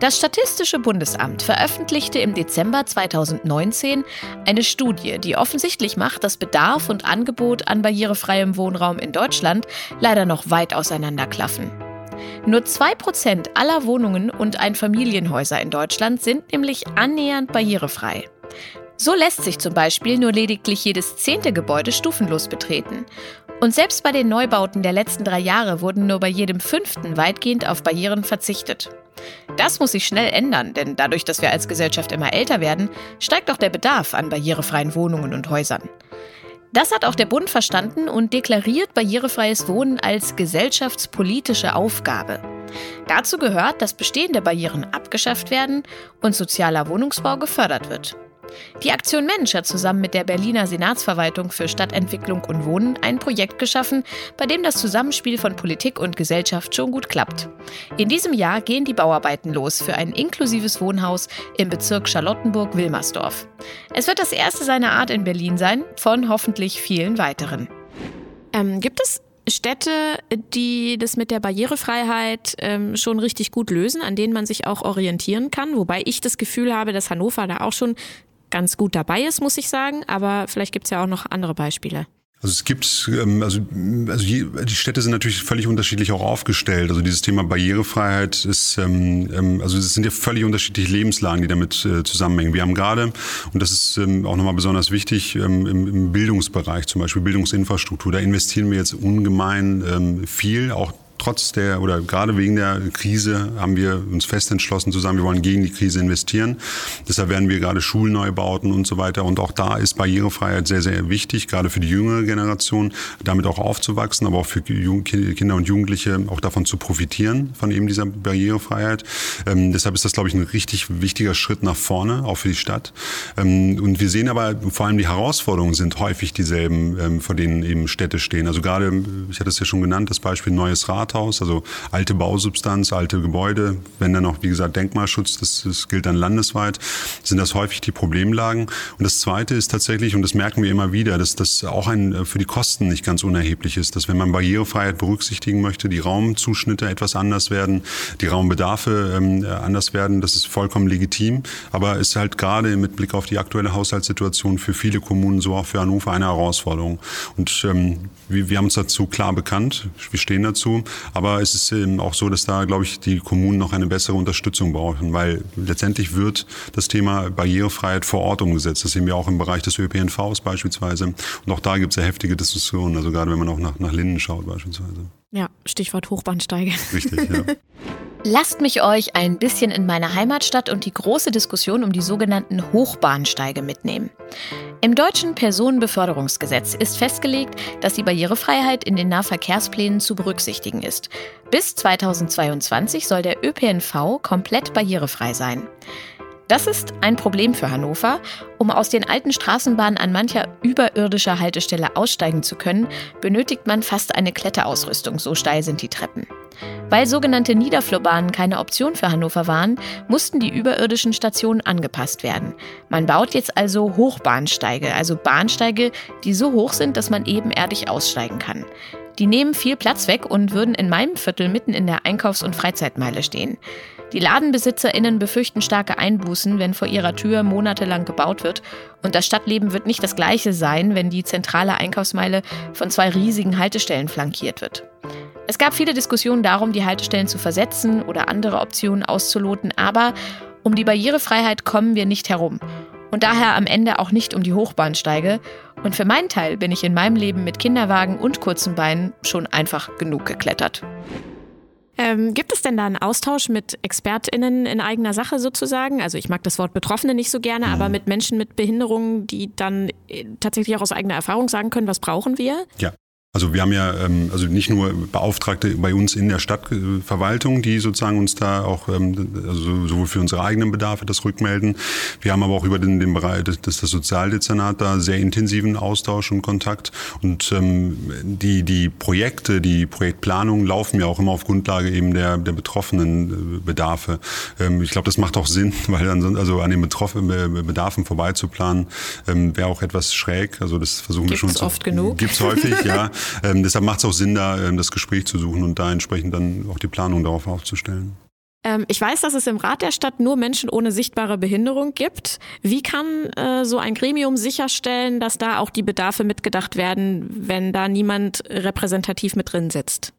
Speaker 2: Das Statistische Bundesamt veröffentlichte im Dezember 2019 eine Studie, die offensichtlich macht, dass Bedarf und Angebot an barrierefreiem Wohnraum in Deutschland leider noch weit auseinanderklaffen. Nur 2% aller Wohnungen und Einfamilienhäuser in Deutschland sind nämlich annähernd barrierefrei. So lässt sich zum Beispiel nur lediglich jedes zehnte Gebäude stufenlos betreten. Und selbst bei den Neubauten der letzten drei Jahre wurden nur bei jedem fünften weitgehend auf Barrieren verzichtet. Das muss sich schnell ändern, denn dadurch, dass wir als Gesellschaft immer älter werden, steigt auch der Bedarf an barrierefreien Wohnungen und Häusern. Das hat auch der Bund verstanden und deklariert barrierefreies Wohnen als gesellschaftspolitische Aufgabe. Dazu gehört, dass bestehende Barrieren abgeschafft werden und sozialer Wohnungsbau gefördert wird. Die Aktion Mensch hat zusammen mit der Berliner Senatsverwaltung für Stadtentwicklung und Wohnen ein Projekt geschaffen, bei dem das Zusammenspiel von Politik und Gesellschaft schon gut klappt. In diesem Jahr gehen die Bauarbeiten los für ein inklusives Wohnhaus im Bezirk Charlottenburg-Wilmersdorf. Es wird das erste seiner Art in Berlin sein, von hoffentlich vielen weiteren.
Speaker 3: Ähm, gibt es Städte, die das mit der Barrierefreiheit ähm, schon richtig gut lösen, an denen man sich auch orientieren kann. Wobei ich das Gefühl habe, dass Hannover da auch schon ganz gut dabei ist, muss ich sagen. Aber vielleicht gibt es ja auch noch andere Beispiele.
Speaker 1: Also es gibt, ähm, also, also die Städte sind natürlich völlig unterschiedlich auch aufgestellt. Also dieses Thema Barrierefreiheit ist, ähm, ähm, also es sind ja völlig unterschiedliche Lebenslagen, die damit äh, zusammenhängen. Wir haben gerade, und das ist auch nochmal besonders wichtig, im Bildungsbereich zum Beispiel, Bildungsinfrastruktur, da investieren wir jetzt ungemein viel, auch trotz der oder gerade wegen der Krise haben wir uns fest entschlossen zu sagen, wir wollen gegen die Krise investieren. Deshalb werden wir gerade Schulneubauten und so weiter. Und auch da ist Barrierefreiheit sehr, sehr wichtig, gerade für die jüngere Generation, damit auch aufzuwachsen, aber auch für Kinder und Jugendliche auch davon zu profitieren, von eben dieser Barrierefreiheit. Ähm, deshalb ist das, glaube ich, ein richtig wichtiger Schritt nach vorne, auch für die Stadt. Ähm, und wir sehen aber vor allem die Herausforderungen sind häufig dieselben, ähm, vor denen eben Städte stehen. Also gerade, ich hatte es ja schon genannt, das Beispiel Neues Rad Rathaus, also alte Bausubstanz, alte Gebäude, wenn dann noch, wie gesagt, Denkmalschutz, das, das gilt dann landesweit, sind das häufig die Problemlagen. Und das Zweite ist tatsächlich, und das merken wir immer wieder, dass das auch ein, für die Kosten nicht ganz unerheblich ist, dass wenn man Barrierefreiheit berücksichtigen möchte, die Raumzuschnitte etwas anders werden, die Raumbedarfe ähm, anders werden, das ist vollkommen legitim, aber ist halt gerade mit Blick auf die aktuelle Haushaltssituation für viele Kommunen, so auch für Hannover, eine Herausforderung. Und ähm, wir, wir haben uns dazu klar bekannt, wir stehen dazu, aber es ist eben auch so, dass da, glaube ich, die Kommunen noch eine bessere Unterstützung brauchen, weil letztendlich wird das Thema Barrierefreiheit vor Ort umgesetzt. Das sehen wir auch im Bereich des ÖPNVs beispielsweise. Und auch da gibt es ja heftige Diskussionen, also gerade wenn man auch nach, nach Linden schaut beispielsweise.
Speaker 3: Ja, Stichwort Hochbahnsteige.
Speaker 1: Richtig, ja. [laughs]
Speaker 2: Lasst mich euch ein bisschen in meine Heimatstadt und die große Diskussion um die sogenannten Hochbahnsteige mitnehmen. Im deutschen Personenbeförderungsgesetz ist festgelegt, dass die Barrierefreiheit in den Nahverkehrsplänen zu berücksichtigen ist. Bis 2022 soll der ÖPNV komplett barrierefrei sein. Das ist ein Problem für Hannover. Um aus den alten Straßenbahnen an mancher überirdischer Haltestelle aussteigen zu können, benötigt man fast eine Kletterausrüstung, so steil sind die Treppen. Weil sogenannte Niederflurbahnen keine Option für Hannover waren, mussten die überirdischen Stationen angepasst werden. Man baut jetzt also Hochbahnsteige, also Bahnsteige, die so hoch sind, dass man ebenerdig aussteigen kann. Die nehmen viel Platz weg und würden in meinem Viertel mitten in der Einkaufs- und Freizeitmeile stehen. Die LadenbesitzerInnen befürchten starke Einbußen, wenn vor ihrer Tür monatelang gebaut wird. Und das Stadtleben wird nicht das gleiche sein, wenn die zentrale Einkaufsmeile von zwei riesigen Haltestellen flankiert wird. Es gab viele Diskussionen darum, die Haltestellen zu versetzen oder andere Optionen auszuloten, aber um die Barrierefreiheit kommen wir nicht herum. Und daher am Ende auch nicht um die Hochbahnsteige. Und für meinen Teil bin ich in meinem Leben mit Kinderwagen und kurzen Beinen schon einfach genug geklettert.
Speaker 3: Ähm, gibt es denn da einen Austausch mit ExpertInnen in eigener Sache sozusagen? Also ich mag das Wort Betroffene nicht so gerne, aber mhm. mit Menschen mit Behinderungen, die dann äh, tatsächlich auch aus eigener Erfahrung sagen können, was brauchen wir?
Speaker 1: Ja, also wir haben ja ähm, also nicht nur Beauftragte bei uns in der Stadtverwaltung, die sozusagen uns da auch ähm, also sowohl für unsere eigenen Bedarfe das rückmelden. Wir haben aber auch über den, den Bereich des, das Sozialdezernat da sehr intensiven Austausch und Kontakt. Und ähm, die die Projekte, die Projektplanung laufen ja auch immer auf Grundlage eben der der betroffenen äh, Bedarfe. Ähm, ich glaube, das macht auch Sinn, [laughs] weil dann also an den betroffenen Bedarfen vorbeizuplanen ähm, wäre auch etwas schräg. Also das versuchen
Speaker 3: Gibt's
Speaker 1: wir schon. Gibt's
Speaker 3: oft genug.
Speaker 1: Gibt's häufig, ja. [laughs] Ähm, deshalb macht es auch Sinn, da ähm, das Gespräch zu suchen und da entsprechend dann auch die Planung darauf aufzustellen.
Speaker 3: Ähm, ich weiß, dass es im Rat der Stadt nur Menschen ohne sichtbare Behinderung gibt. Wie kann äh, so ein Gremium sicherstellen, dass da auch die Bedarfe mitgedacht werden, wenn da niemand repräsentativ mit drin sitzt?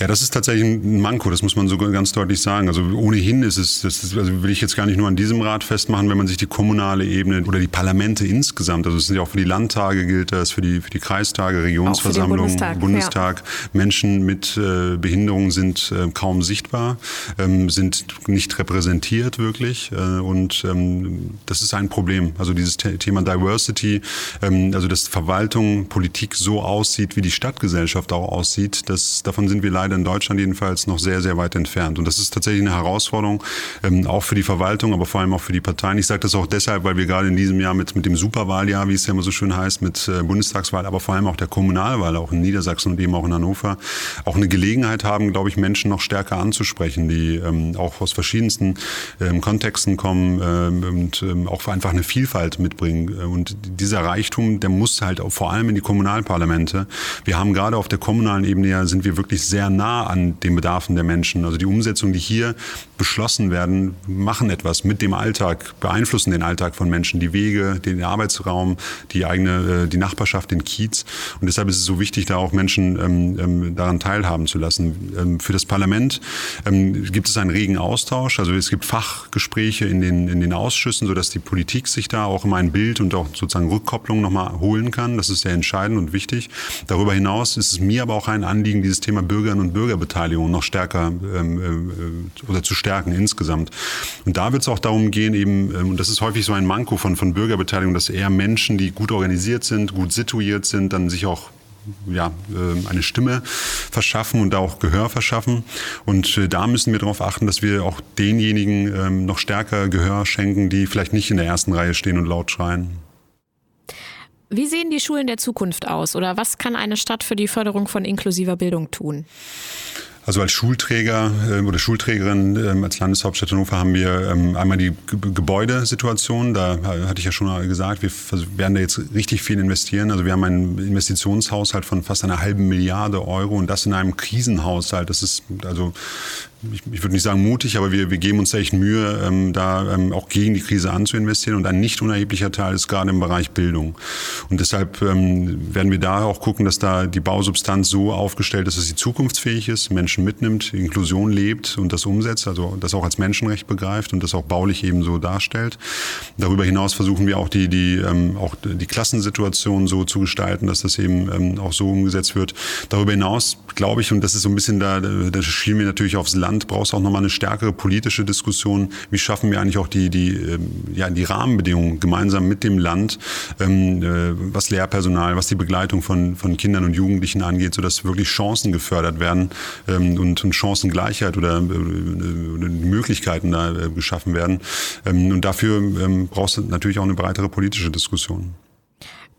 Speaker 1: Ja, das ist tatsächlich ein Manko, das muss man so ganz deutlich sagen. Also ohnehin ist es, das ist, also will ich jetzt gar nicht nur an diesem Rat festmachen, wenn man sich die kommunale Ebene oder die Parlamente insgesamt, also es sind ja auch für die Landtage gilt das, für die, für die Kreistage, Regionsversammlungen, Bundestag, Bundestag ja. Menschen mit äh, Behinderung sind äh, kaum sichtbar, ähm, sind nicht repräsentiert wirklich äh, und ähm, das ist ein Problem. Also dieses Thema Diversity, ähm, also dass Verwaltung, Politik so aussieht, wie die Stadtgesellschaft auch aussieht, das, davon sind wir leider leider in Deutschland jedenfalls noch sehr, sehr weit entfernt. Und das ist tatsächlich eine Herausforderung, ähm, auch für die Verwaltung, aber vor allem auch für die Parteien. Ich sage das auch deshalb, weil wir gerade in diesem Jahr mit, mit dem Superwahljahr, wie es ja immer so schön heißt, mit äh, Bundestagswahl, aber vor allem auch der Kommunalwahl, auch in Niedersachsen und eben auch in Hannover, auch eine Gelegenheit haben, glaube ich, Menschen noch stärker anzusprechen, die ähm, auch aus verschiedensten ähm, Kontexten kommen ähm, und ähm, auch einfach eine Vielfalt mitbringen. Und dieser Reichtum, der muss halt auch vor allem in die Kommunalparlamente. Wir haben gerade auf der kommunalen Ebene ja, sind wir wirklich sehr nah an den Bedarfen der Menschen. Also die Umsetzungen, die hier beschlossen werden, machen etwas mit dem Alltag, beeinflussen den Alltag von Menschen, die Wege, den Arbeitsraum, die eigene, äh, die Nachbarschaft, den Kiez. Und deshalb ist es so wichtig, da auch Menschen ähm, ähm, daran teilhaben zu lassen. Ähm, für das Parlament ähm, gibt es einen regen Austausch. Also es gibt Fachgespräche in den, in den Ausschüssen, sodass die Politik sich da auch immer ein Bild und auch sozusagen Rückkopplung nochmal holen kann. Das ist sehr entscheidend und wichtig. Darüber hinaus ist es mir aber auch ein Anliegen, dieses Thema Bürgerinnen und Bürgerbeteiligung noch stärker ähm, äh, oder zu stärken insgesamt. Und da wird es auch darum gehen, eben, ähm, und das ist häufig so ein Manko von, von Bürgerbeteiligung, dass eher Menschen, die gut organisiert sind, gut situiert sind, dann sich auch ja, ähm, eine Stimme verschaffen und da auch Gehör verschaffen. Und äh, da müssen wir darauf achten, dass wir auch denjenigen ähm, noch stärker Gehör schenken, die vielleicht nicht in der ersten Reihe stehen und laut schreien.
Speaker 3: Wie sehen die Schulen der Zukunft aus oder was kann eine Stadt für die Förderung von inklusiver Bildung tun?
Speaker 1: Also als Schulträger äh, oder Schulträgerin äh, als Landeshauptstadt Hannover haben wir ähm, einmal die G Gebäudesituation. Da hatte ich ja schon gesagt, wir werden da jetzt richtig viel investieren. Also wir haben einen Investitionshaushalt von fast einer halben Milliarde Euro und das in einem Krisenhaushalt. Das ist also ich, ich würde nicht sagen mutig, aber wir, wir geben uns echt Mühe, ähm, da ähm, auch gegen die Krise anzuinvestieren. Und ein nicht unerheblicher Teil ist gerade im Bereich Bildung. Und deshalb ähm, werden wir da auch gucken, dass da die Bausubstanz so aufgestellt ist, dass sie zukunftsfähig ist, Menschen mitnimmt, Inklusion lebt und das umsetzt, also das auch als Menschenrecht begreift und das auch baulich eben so darstellt. Darüber hinaus versuchen wir auch die, die, ähm, auch die Klassensituation so zu gestalten, dass das eben ähm, auch so umgesetzt wird. Darüber hinaus glaube ich, und das ist so ein bisschen da, da schielen wir natürlich aufs Land, Land braucht es auch nochmal eine stärkere politische Diskussion. Wie schaffen wir eigentlich auch die, die, ähm, ja, die Rahmenbedingungen gemeinsam mit dem Land, ähm, äh, was Lehrpersonal, was die Begleitung von, von Kindern und Jugendlichen angeht, sodass wirklich Chancen gefördert werden ähm, und, Chancengleichheit oder, äh, oder Möglichkeiten da äh, geschaffen werden. Und dafür brauchst du natürlich auch eine breitere politische Diskussion.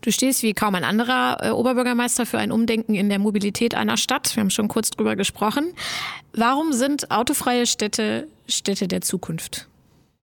Speaker 3: Du stehst wie kaum ein anderer äh, Oberbürgermeister für ein Umdenken in der Mobilität einer Stadt. Wir haben schon kurz drüber gesprochen. Warum sind autofreie Städte Städte der Zukunft?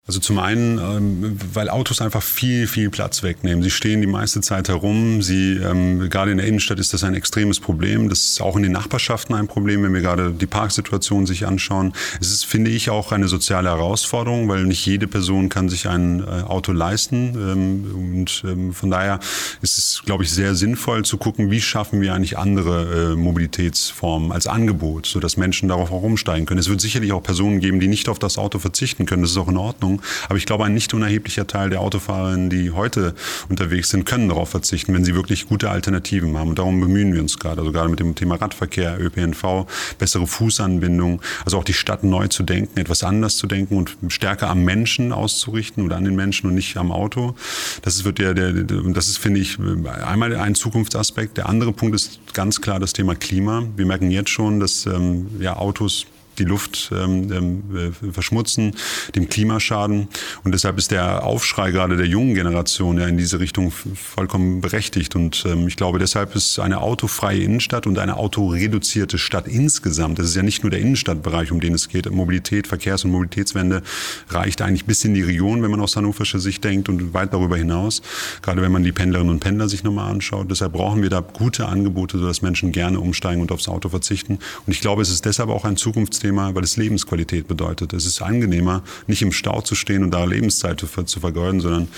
Speaker 1: Also zum einen, ähm, weil Autos einfach viel, viel Platz wegnehmen. Sie stehen die meiste Zeit herum. Sie, ähm, gerade in der Innenstadt ist das ein extremes Problem. Das ist auch in den Nachbarschaften ein Problem, wenn wir gerade die Parksituation sich anschauen. Es ist, finde ich, auch eine soziale Herausforderung, weil nicht jede Person kann sich ein äh, Auto leisten. Ähm, und ähm, von daher ist es, glaube ich, sehr sinnvoll zu gucken, wie schaffen wir eigentlich andere äh, Mobilitätsformen als Angebot, sodass Menschen darauf auch umsteigen können. Es wird sicherlich auch Personen geben, die nicht auf das Auto verzichten können. Das ist auch in Ordnung. Ordnung. Aber ich glaube, ein nicht unerheblicher Teil der Autofahrerinnen, die heute unterwegs sind, können darauf verzichten, wenn sie wirklich gute Alternativen haben. Und darum bemühen wir uns gerade. Also gerade mit dem Thema Radverkehr, ÖPNV, bessere Fußanbindung, also auch die Stadt neu zu denken, etwas anders zu denken und stärker am Menschen auszurichten oder an den Menschen und nicht am Auto. Das wird der, der, das ist, finde ich, einmal ein Zukunftsaspekt. Der andere Punkt ist ganz klar das Thema Klima. Wir merken jetzt schon, dass ähm, ja, Autos die Luft ähm, ähm, äh, verschmutzen, dem Klima schaden. Und deshalb ist der Aufschrei gerade der jungen Generation ja in diese Richtung vollkommen berechtigt. Und ähm, ich glaube, deshalb ist eine autofreie Innenstadt und eine autoreduzierte Stadt insgesamt, das ist ja nicht nur der Innenstadtbereich, um den es geht, Mobilität, Verkehrs- und Mobilitätswende reicht eigentlich bis in die Region, wenn man aus hannoverscher Sicht denkt und weit darüber hinaus. Gerade wenn man die Pendlerinnen und Pendler sich nochmal anschaut. Deshalb brauchen wir da gute Angebote, sodass Menschen gerne umsteigen und aufs Auto verzichten. Und ich glaube, es ist deshalb auch ein Zukunftsthema, Thema, weil es Lebensqualität bedeutet. Es ist angenehmer, nicht im Stau zu stehen und da Lebenszeit zu, zu vergeuden, sondern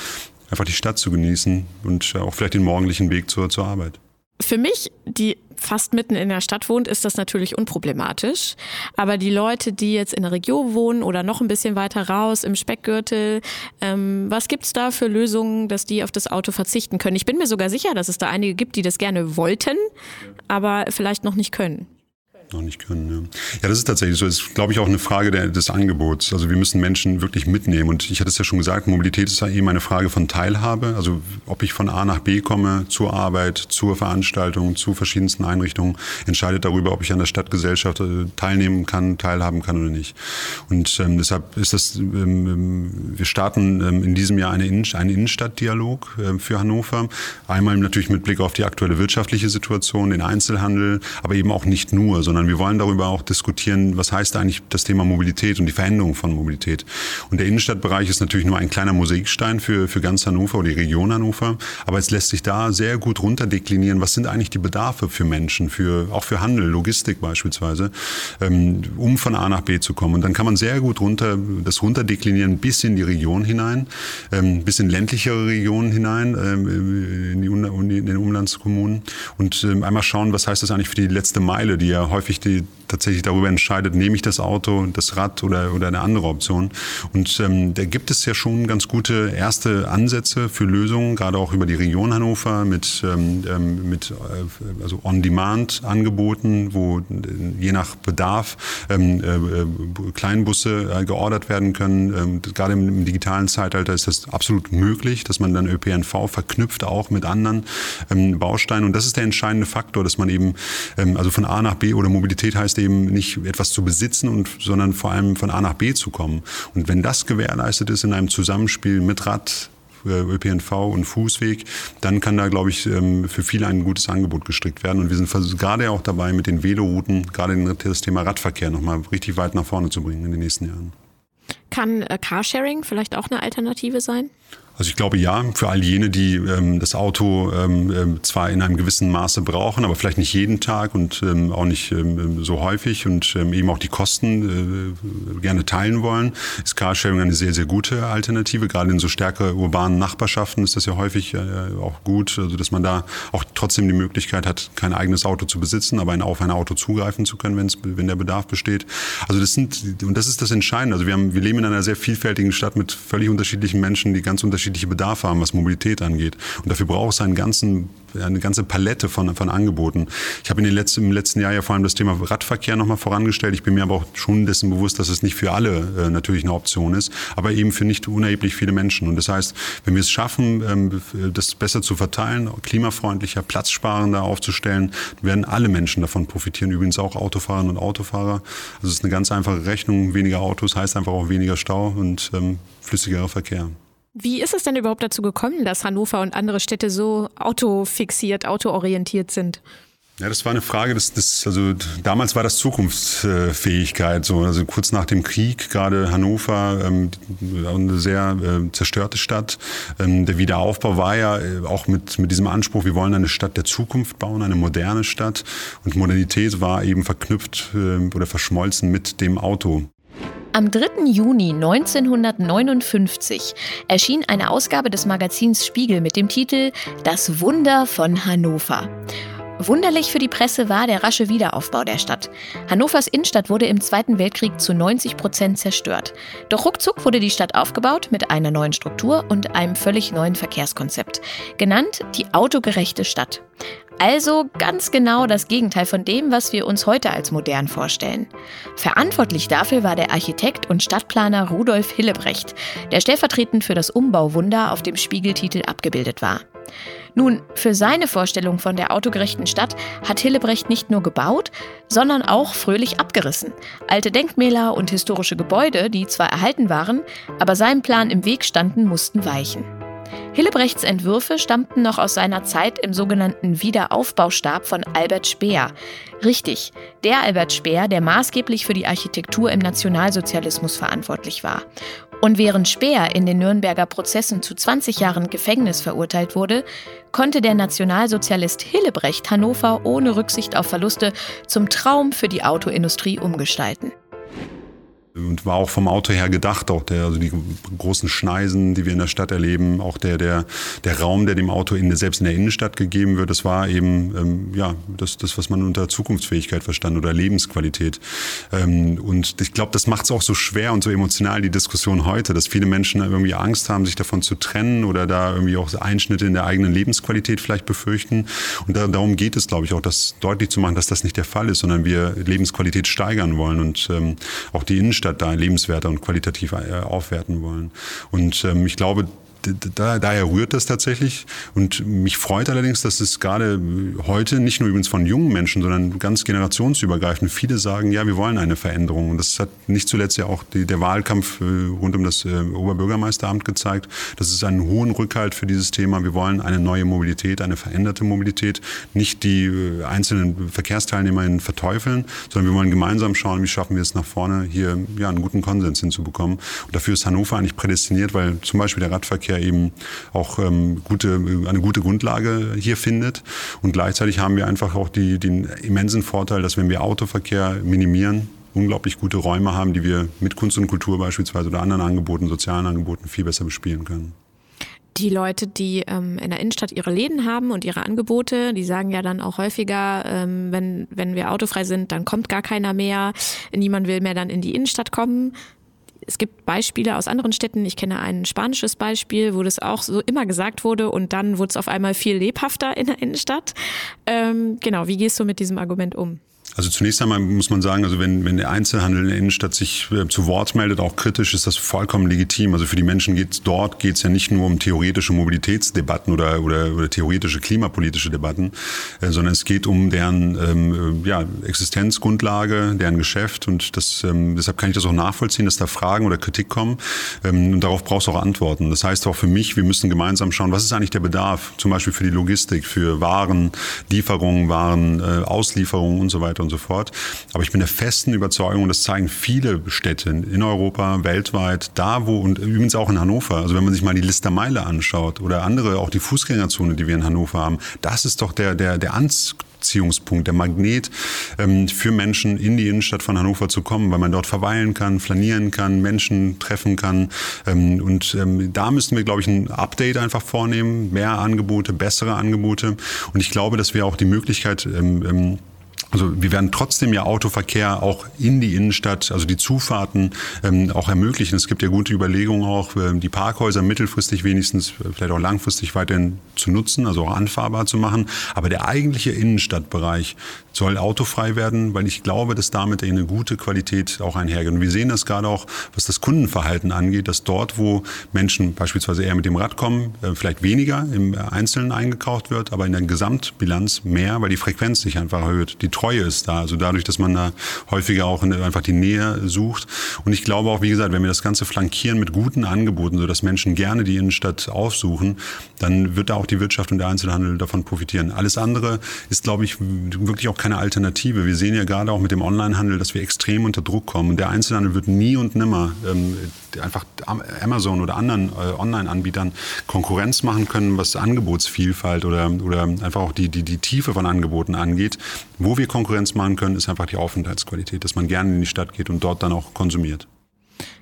Speaker 1: einfach die Stadt zu genießen und auch vielleicht den morgendlichen Weg zur, zur Arbeit.
Speaker 3: Für mich, die fast mitten in der Stadt wohnt, ist das natürlich unproblematisch. Aber die Leute, die jetzt in der Region wohnen oder noch ein bisschen weiter raus im Speckgürtel, ähm, was gibt's da für Lösungen, dass die auf das Auto verzichten können? Ich bin mir sogar sicher, dass es da einige gibt, die das gerne wollten, aber vielleicht noch nicht können.
Speaker 1: Noch nicht können. Ja. ja, das ist tatsächlich so. Das ist, glaube ich, auch eine Frage der, des Angebots. Also wir müssen Menschen wirklich mitnehmen. Und ich hatte es ja schon gesagt, Mobilität ist ja eben eine Frage von Teilhabe. Also ob ich von A nach B komme, zur Arbeit, zur Veranstaltung, zu verschiedensten Einrichtungen, entscheidet darüber, ob ich an der Stadtgesellschaft äh, teilnehmen kann, teilhaben kann oder nicht. Und ähm, deshalb ist das, ähm, ähm wir starten ähm, in diesem Jahr eine, Innen, einen Innenstadtdialog äh, für Hannover. Einmal natürlich mit Blick auf die aktuelle wirtschaftliche Situation, den Einzelhandel, aber eben auch nicht nur, sondern sondern wir wollen darüber auch diskutieren, was heißt eigentlich das Thema Mobilität und die Veränderung von Mobilität. Und der Innenstadtbereich ist natürlich nur ein kleiner Mosaikstein für, für ganz Hannover oder die Region Hannover, aber es lässt sich da sehr gut runterdeklinieren, was sind eigentlich die Bedarfe für Menschen, für, auch für Handel, Logistik beispielsweise, ähm, um von A nach B zu kommen. Und dann kann man sehr gut runter, das runterdeklinieren bis in die Region hinein, ähm, bis in ländlichere Regionen hinein, ähm, in, die, in den Umlandskommunen und ähm, einmal schauen, was heißt das eigentlich für die letzte Meile, die ja häufig häufig die tatsächlich darüber entscheidet, nehme ich das Auto, das Rad oder, oder eine andere Option. Und ähm, da gibt es ja schon ganz gute erste Ansätze für Lösungen, gerade auch über die Region Hannover mit, ähm, ähm mit äh, also On-Demand-Angeboten, wo äh, je nach Bedarf ähm, äh, Kleinbusse äh, geordert werden können. Ähm, gerade im, im, digitalen Zeitalter ist das absolut möglich, dass man dann ÖPNV verknüpft auch mit anderen ähm, Bausteinen. Und das ist der entscheidende Faktor, dass man eben ähm, also von A nach B oder Mobilität heißt eben nicht etwas zu besitzen, und, sondern vor allem von A nach B zu kommen. Und wenn das gewährleistet ist in einem Zusammenspiel mit Rad, äh, ÖPNV und Fußweg, dann kann da, glaube ich, ähm, für viele ein gutes Angebot gestrickt werden. Und wir sind gerade auch dabei, mit den Velorouten, gerade das Thema Radverkehr nochmal richtig weit nach vorne zu bringen in den nächsten Jahren.
Speaker 3: Kann äh, Carsharing vielleicht auch eine Alternative sein?
Speaker 1: Also ich glaube ja, für all jene, die ähm, das Auto ähm, ähm, zwar in einem gewissen Maße brauchen, aber vielleicht nicht jeden Tag und ähm, auch nicht ähm, so häufig und ähm, eben auch die Kosten äh, gerne teilen wollen, ist Carsharing eine sehr, sehr gute Alternative. Gerade in so stärker urbanen Nachbarschaften ist das ja häufig äh, auch gut, also dass man da auch trotzdem die Möglichkeit hat, kein eigenes Auto zu besitzen, aber auf ein Auto zugreifen zu können, wenn der Bedarf besteht. Also das sind, und das ist das Entscheidende. Also wir, haben, wir leben in einer sehr vielfältigen Stadt mit völlig unterschiedlichen Menschen, die ganz unterschiedlich unterschiedliche Bedarfe haben, was Mobilität angeht. Und dafür braucht es einen ganzen, eine ganze Palette von, von Angeboten. Ich habe in den letzten, im letzten Jahr ja vor allem das Thema Radverkehr nochmal vorangestellt. Ich bin mir aber auch schon dessen bewusst, dass es nicht für alle äh, natürlich eine Option ist, aber eben für nicht unerheblich viele Menschen. Und das heißt, wenn wir es schaffen, ähm, das besser zu verteilen, klimafreundlicher, platzsparender aufzustellen, werden alle Menschen davon profitieren. Übrigens auch Autofahrerinnen und Autofahrer. Also es ist eine ganz einfache Rechnung. Weniger Autos heißt einfach auch weniger Stau und ähm, flüssigerer Verkehr.
Speaker 3: Wie ist es denn überhaupt dazu gekommen, dass Hannover und andere Städte so autofixiert, autoorientiert sind?
Speaker 1: Ja, das war eine Frage, das, das, also damals war das Zukunftsfähigkeit, so, also kurz nach dem Krieg, gerade Hannover, ähm, eine sehr äh, zerstörte Stadt. Ähm, der Wiederaufbau war ja äh, auch mit, mit diesem Anspruch, wir wollen eine Stadt der Zukunft bauen, eine moderne Stadt. Und Modernität war eben verknüpft äh, oder verschmolzen mit dem Auto.
Speaker 2: Am 3. Juni 1959 erschien eine Ausgabe des Magazins Spiegel mit dem Titel Das Wunder von Hannover. Wunderlich für die Presse war der rasche Wiederaufbau der Stadt. Hannovers Innenstadt wurde im Zweiten Weltkrieg zu 90 Prozent zerstört. Doch ruckzuck wurde die Stadt aufgebaut mit einer neuen Struktur und einem völlig neuen Verkehrskonzept, genannt die autogerechte Stadt. Also ganz genau das Gegenteil von dem, was wir uns heute als modern vorstellen. Verantwortlich dafür war der Architekt und Stadtplaner Rudolf Hillebrecht, der stellvertretend für das Umbauwunder auf dem Spiegeltitel abgebildet war. Nun, für seine Vorstellung von der autogerechten Stadt hat Hillebrecht nicht nur gebaut, sondern auch fröhlich abgerissen. Alte Denkmäler und historische Gebäude, die zwar erhalten waren, aber seinem Plan im Weg standen, mussten weichen. Hillebrechts Entwürfe stammten noch aus seiner Zeit im sogenannten Wiederaufbaustab von Albert Speer. Richtig, der Albert Speer, der maßgeblich für die Architektur im Nationalsozialismus verantwortlich war. Und während Speer in den Nürnberger Prozessen zu 20 Jahren Gefängnis verurteilt wurde, konnte der Nationalsozialist Hillebrecht Hannover ohne Rücksicht auf Verluste zum Traum für die Autoindustrie umgestalten.
Speaker 1: Und war auch vom Auto her gedacht, auch der, also die großen Schneisen, die wir in der Stadt erleben, auch der, der, der Raum, der dem Auto in, selbst in der Innenstadt gegeben wird, das war eben, ähm, ja, das, das, was man unter Zukunftsfähigkeit verstand oder Lebensqualität. Ähm, und ich glaube, das macht es auch so schwer und so emotional, die Diskussion heute, dass viele Menschen irgendwie Angst haben, sich davon zu trennen oder da irgendwie auch Einschnitte in der eigenen Lebensqualität vielleicht befürchten. Und da, darum geht es, glaube ich, auch das deutlich zu machen, dass das nicht der Fall ist, sondern wir Lebensqualität steigern wollen und ähm, auch die Innenstadt Stadt da lebenswerter und qualitativ äh, aufwerten wollen. Und ähm, ich glaube, da, daher rührt das tatsächlich. Und mich freut allerdings, dass es gerade heute nicht nur übrigens von jungen Menschen, sondern ganz generationsübergreifend viele sagen, ja, wir wollen eine Veränderung. Und das hat nicht zuletzt ja auch die, der Wahlkampf äh, rund um das äh, Oberbürgermeisteramt gezeigt. Das ist einen hohen Rückhalt für dieses Thema. Wir wollen eine neue Mobilität, eine veränderte Mobilität, nicht die äh, einzelnen Verkehrsteilnehmerinnen verteufeln, sondern wir wollen gemeinsam schauen, wie schaffen wir es nach vorne, hier ja, einen guten Konsens hinzubekommen. Und dafür ist Hannover eigentlich prädestiniert, weil zum Beispiel der Radverkehr der eben auch ähm, gute, eine gute Grundlage hier findet. Und gleichzeitig haben wir einfach auch die, den immensen Vorteil, dass wenn wir Autoverkehr minimieren, unglaublich gute Räume haben, die wir mit Kunst und Kultur beispielsweise oder anderen Angeboten, sozialen Angeboten viel besser bespielen können
Speaker 3: die Leute, die ähm, in der Innenstadt ihre Läden haben und ihre Angebote, die sagen ja dann auch häufiger, ähm, wenn, wenn wir autofrei sind, dann kommt gar keiner mehr, niemand will mehr dann in die Innenstadt kommen es gibt Beispiele aus anderen Städten. Ich kenne ein spanisches Beispiel, wo das auch so immer gesagt wurde und dann wurde es auf einmal viel lebhafter in der Innenstadt. Ähm, genau, wie gehst du mit diesem Argument um?
Speaker 1: Also zunächst einmal muss man sagen, also wenn, wenn der Einzelhandel in der Innenstadt sich äh, zu Wort meldet, auch kritisch, ist das vollkommen legitim. Also für die Menschen geht dort geht es ja nicht nur um theoretische Mobilitätsdebatten oder, oder, oder theoretische klimapolitische Debatten, äh, sondern es geht um deren ähm, äh, ja, Existenzgrundlage, deren Geschäft und das, ähm, deshalb kann ich das auch nachvollziehen, dass da Fragen oder Kritik kommen ähm, und darauf brauchst du auch Antworten. Das heißt auch für mich, wir müssen gemeinsam schauen, was ist eigentlich der Bedarf, zum Beispiel für die Logistik, für Waren, Lieferungen, Waren, äh, Auslieferungen und so weiter und so fort. Aber ich bin der festen Überzeugung, und das zeigen viele Städte in Europa, weltweit, da wo und übrigens auch in Hannover, also wenn man sich mal die Listermeile anschaut oder andere, auch die Fußgängerzone, die wir in Hannover haben, das ist doch der, der, der Anziehungspunkt, der Magnet ähm, für Menschen in die Innenstadt von Hannover zu kommen, weil man dort verweilen kann, flanieren kann, Menschen treffen kann. Ähm, und ähm, da müssen wir, glaube ich, ein Update einfach vornehmen, mehr Angebote, bessere Angebote. Und ich glaube, dass wir auch die Möglichkeit ähm, ähm also wir werden trotzdem ja Autoverkehr auch in die Innenstadt, also die Zufahrten ähm, auch ermöglichen. Es gibt ja gute Überlegungen auch, äh, die Parkhäuser mittelfristig wenigstens, äh, vielleicht auch langfristig weiterhin zu nutzen, also auch anfahrbar zu machen. Aber der eigentliche Innenstadtbereich soll autofrei werden, weil ich glaube, dass damit eine gute Qualität auch einhergeht. Und wir sehen das gerade auch, was das Kundenverhalten angeht, dass dort, wo Menschen beispielsweise eher mit dem Rad kommen, äh, vielleicht weniger im Einzelnen eingekauft wird, aber in der Gesamtbilanz mehr, weil die Frequenz sich einfach erhöht. Die Treue ist da, also dadurch, dass man da häufiger auch einfach die Nähe sucht. Und ich glaube auch, wie gesagt, wenn wir das Ganze flankieren mit guten Angeboten, sodass Menschen gerne die Innenstadt aufsuchen, dann wird da auch die Wirtschaft und der Einzelhandel davon profitieren. Alles andere ist, glaube ich, wirklich auch keine Alternative. Wir sehen ja gerade auch mit dem Onlinehandel, dass wir extrem unter Druck kommen. Und der Einzelhandel wird nie und nimmer ähm, einfach Amazon oder anderen äh, Online-Anbietern Konkurrenz machen können, was Angebotsvielfalt oder, oder einfach auch die, die, die Tiefe von Angeboten angeht. Wo wir Konkurrenz machen können, ist einfach die Aufenthaltsqualität, dass man gerne in die Stadt geht und dort dann auch konsumiert.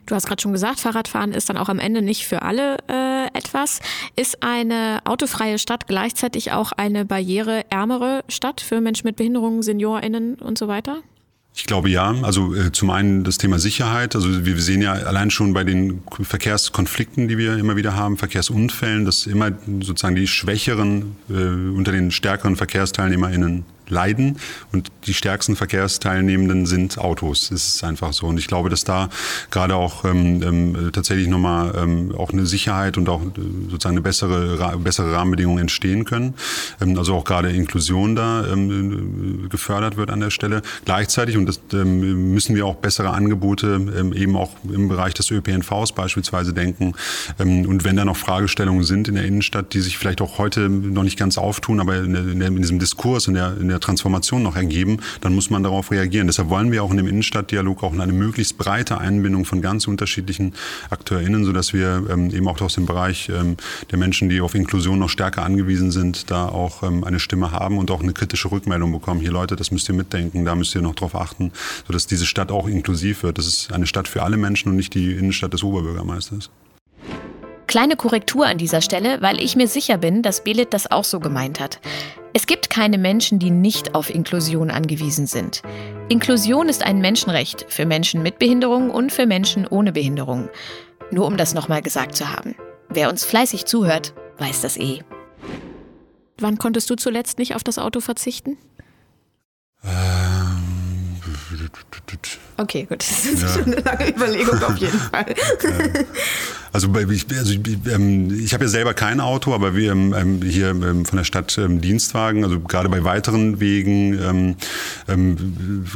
Speaker 3: Du hast gerade schon gesagt, Fahrradfahren ist dann auch am Ende nicht für alle äh, etwas. Ist eine autofreie Stadt gleichzeitig auch eine barriereärmere Stadt für Menschen mit Behinderungen, SeniorInnen und so weiter?
Speaker 1: Ich glaube ja. Also äh, zum einen das Thema Sicherheit. Also wir sehen ja allein schon bei den Verkehrskonflikten, die wir immer wieder haben, Verkehrsunfällen, dass immer sozusagen die Schwächeren äh, unter den stärkeren VerkehrsteilnehmerInnen leiden und die stärksten Verkehrsteilnehmenden sind Autos. Das ist einfach so. Und ich glaube, dass da gerade auch ähm, ähm, tatsächlich nochmal ähm, auch eine Sicherheit und auch äh, sozusagen eine bessere, bessere Rahmenbedingungen entstehen können. Ähm, also auch gerade Inklusion da ähm, gefördert wird an der Stelle. Gleichzeitig, und das ähm, müssen wir auch bessere Angebote ähm, eben auch im Bereich des ÖPNVs beispielsweise denken. Ähm, und wenn da noch Fragestellungen sind in der Innenstadt, die sich vielleicht auch heute noch nicht ganz auftun, aber in, der, in diesem Diskurs, in der, in der der Transformation noch ergeben, dann muss man darauf reagieren. Deshalb wollen wir auch in dem Innenstadtdialog auch eine möglichst breite Einbindung von ganz unterschiedlichen AkteurInnen, sodass wir ähm, eben auch aus dem Bereich ähm, der Menschen, die auf Inklusion noch stärker angewiesen sind, da auch ähm, eine Stimme haben und auch eine kritische Rückmeldung bekommen. Hier Leute, das müsst ihr mitdenken, da müsst ihr noch drauf achten, sodass diese Stadt auch inklusiv wird. Das ist eine Stadt für alle Menschen und nicht die Innenstadt des Oberbürgermeisters.
Speaker 2: Kleine Korrektur an dieser Stelle, weil ich mir sicher bin, dass Belit das auch so gemeint hat. Es gibt keine Menschen, die nicht auf Inklusion angewiesen sind. Inklusion ist ein Menschenrecht für Menschen mit Behinderung und für Menschen ohne Behinderung. Nur um das nochmal gesagt zu haben. Wer uns fleißig zuhört, weiß das eh.
Speaker 3: Wann konntest du zuletzt nicht auf das Auto verzichten?
Speaker 1: Ähm,
Speaker 3: Okay, gut. Das ist ja. schon eine lange Überlegung auf jeden [laughs] Fall.
Speaker 1: Also, ich, also ähm, ich habe ja selber kein Auto, aber wir ähm, ähm hier ähm, von der Stadt ähm, Dienstwagen, also gerade bei weiteren Wegen ähm,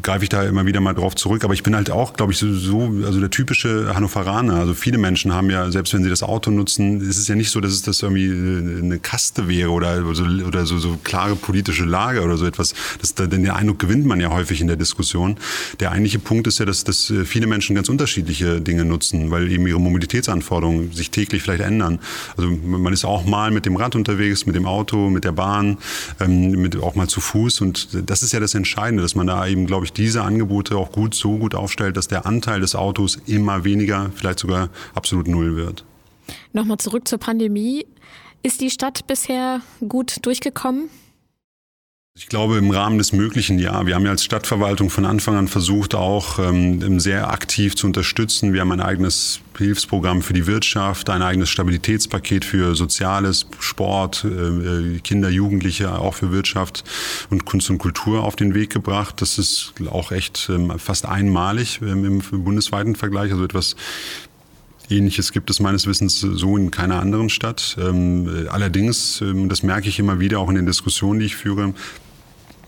Speaker 1: greife ich da immer wieder mal drauf zurück. Aber ich bin halt auch, glaube ich, so, so, also der typische Hannoveraner. Also viele Menschen haben ja, selbst wenn sie das Auto nutzen, ist es ja nicht so, dass es das irgendwie äh, eine Kaste wäre oder so, oder so, so klare politische Lage oder so etwas. Das, den Eindruck gewinnt man ja häufig in der Diskussion. Der eigentliche Punkt ist ja, dass, dass äh, viele Menschen ganz unterschiedliche Dinge nutzen, weil eben ihre Mobilitätsanforderungen sich täglich vielleicht ändern. Also man ist auch mal mit dem Rad unterwegs, mit dem Auto, mit der Bahn, ähm, mit, auch mal zu Fuß. Und das ist ja das Entscheidende, dass man da eben, glaube ich, diese Angebote auch gut so gut aufstellt, dass der Anteil des Autos immer weniger, vielleicht sogar absolut null wird.
Speaker 3: Nochmal zurück zur Pandemie. Ist die Stadt bisher gut durchgekommen?
Speaker 1: Ich glaube, im Rahmen des Möglichen, ja. Wir haben ja als Stadtverwaltung von Anfang an versucht, auch ähm, sehr aktiv zu unterstützen. Wir haben ein eigenes Hilfsprogramm für die Wirtschaft, ein eigenes Stabilitätspaket für Soziales, Sport, äh, Kinder, Jugendliche, auch für Wirtschaft und Kunst und Kultur auf den Weg gebracht. Das ist auch echt ähm, fast einmalig ähm, im bundesweiten Vergleich. Also etwas Ähnliches gibt es meines Wissens so in keiner anderen Stadt. Ähm, allerdings, ähm, das merke ich immer wieder auch in den Diskussionen, die ich führe,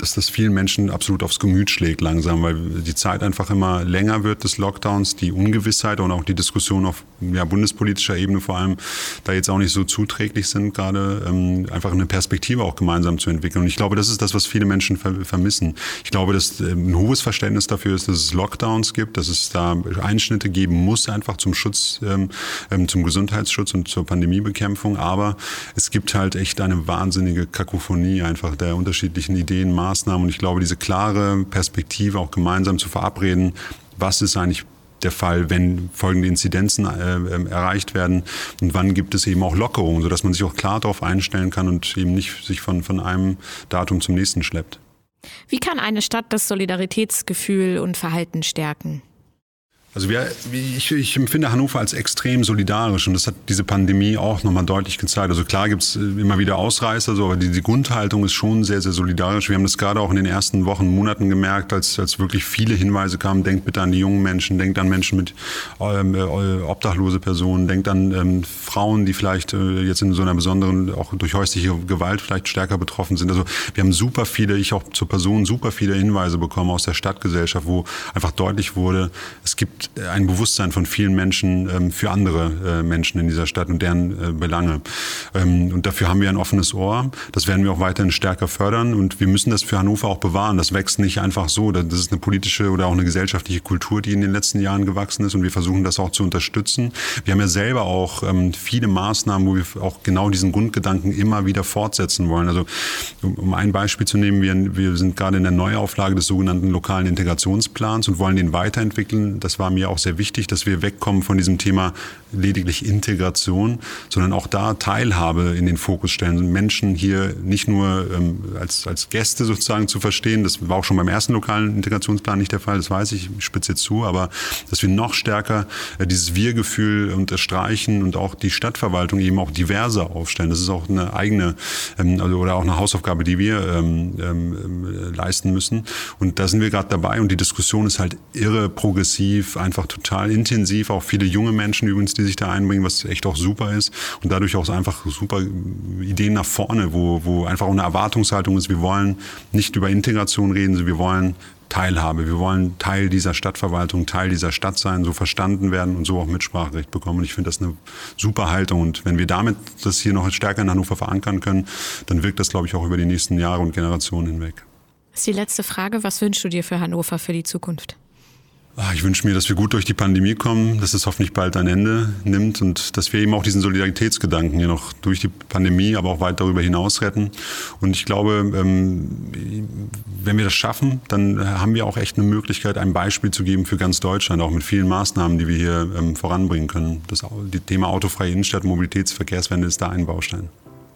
Speaker 1: dass das vielen Menschen absolut aufs Gemüt schlägt langsam, weil die Zeit einfach immer länger wird des Lockdowns, die Ungewissheit und auch die Diskussion auf ja, bundespolitischer Ebene vor allem da jetzt auch nicht so zuträglich sind, gerade ähm, einfach eine Perspektive auch gemeinsam zu entwickeln. Und ich glaube, das ist das, was viele Menschen ver vermissen. Ich glaube, dass ähm, ein hohes Verständnis dafür ist, dass es Lockdowns gibt, dass es da Einschnitte geben muss, einfach zum Schutz, ähm, ähm zum Gesundheitsschutz und zur Pandemiebekämpfung. Aber es gibt halt echt eine wahnsinnige Kakophonie einfach der unterschiedlichen Ideen, Maßnahmen. Und ich glaube, diese klare Perspektive auch gemeinsam zu verabreden, was ist eigentlich der Fall, wenn folgende Inzidenzen äh, äh, erreicht werden und wann gibt es eben auch Lockerungen, sodass man sich auch klar darauf einstellen kann und eben nicht sich von, von einem Datum zum nächsten schleppt.
Speaker 3: Wie kann eine Stadt das Solidaritätsgefühl und Verhalten stärken?
Speaker 1: Also wir, ich, ich empfinde Hannover als extrem solidarisch und das hat diese Pandemie auch nochmal deutlich gezeigt. Also klar gibt's äh, immer wieder Ausreißer, so, aber die, die Grundhaltung ist schon sehr, sehr solidarisch. Wir haben das gerade auch in den ersten Wochen, Monaten gemerkt, als, als wirklich viele Hinweise kamen, denkt bitte an die jungen Menschen, denkt an Menschen mit ähm, äh, obdachlose Personen, denkt an ähm, Frauen, die vielleicht äh, jetzt in so einer besonderen, auch durch häusliche Gewalt vielleicht stärker betroffen sind. Also wir haben super viele, ich auch zur Person, super viele Hinweise bekommen aus der Stadtgesellschaft, wo einfach deutlich wurde, es gibt gibt ein Bewusstsein von vielen Menschen ähm, für andere äh, Menschen in dieser Stadt und deren äh, Belange. Ähm, und dafür haben wir ein offenes Ohr. Das werden wir auch weiterhin stärker fördern und wir müssen das für Hannover auch bewahren. Das wächst nicht einfach so. Das ist eine politische oder auch eine gesellschaftliche Kultur, die in den letzten Jahren gewachsen ist und wir versuchen das auch zu unterstützen. Wir haben ja selber auch ähm, viele Maßnahmen, wo wir auch genau diesen Grundgedanken immer wieder fortsetzen wollen. Also um ein Beispiel zu nehmen, wir, wir sind gerade in der Neuauflage des sogenannten lokalen Integrationsplans und wollen den weiterentwickeln. Das war war mir auch sehr wichtig, dass wir wegkommen von diesem Thema lediglich Integration, sondern auch da Teilhabe in den Fokus stellen. Menschen hier nicht nur ähm, als, als Gäste sozusagen zu verstehen, das war auch schon beim ersten lokalen Integrationsplan nicht der Fall, das weiß ich, ich spitze zu, aber dass wir noch stärker äh, dieses Wir-Gefühl unterstreichen und auch die Stadtverwaltung eben auch diverser aufstellen. Das ist auch eine eigene ähm, also, oder auch eine Hausaufgabe, die wir ähm, ähm, äh, leisten müssen. Und da sind wir gerade dabei und die Diskussion ist halt irre progressiv, einfach total intensiv. Auch viele junge Menschen übrigens, die sich da einbringen, was echt auch super ist. Und dadurch auch einfach super Ideen nach vorne, wo, wo einfach auch eine Erwartungshaltung ist. Wir wollen nicht über Integration reden, sondern wir wollen Teilhabe. Wir wollen Teil dieser Stadtverwaltung, Teil dieser Stadt sein, so verstanden werden und so auch Mitspracherecht bekommen. Und ich finde das eine super Haltung. Und wenn wir damit das hier noch stärker in Hannover verankern können, dann wirkt das, glaube ich, auch über die nächsten Jahre und Generationen hinweg.
Speaker 3: Das ist die letzte Frage. Was wünschst du dir für Hannover für die Zukunft?
Speaker 1: Ah, ich wünsche mir, dass wir gut durch die Pandemie kommen, dass es hoffentlich bald ein Ende nimmt und dass wir eben auch diesen Solidaritätsgedanken hier noch durch die Pandemie, aber auch weit darüber hinaus retten. Und ich glaube, ähm, wenn wir das schaffen, dann haben wir auch echt eine Möglichkeit, ein Beispiel zu geben für ganz Deutschland, auch mit vielen Maßnahmen, die wir hier ähm, voranbringen können. Das Thema autofreie Innenstadt, Mobilitätsverkehrswende ist da ein Baustein.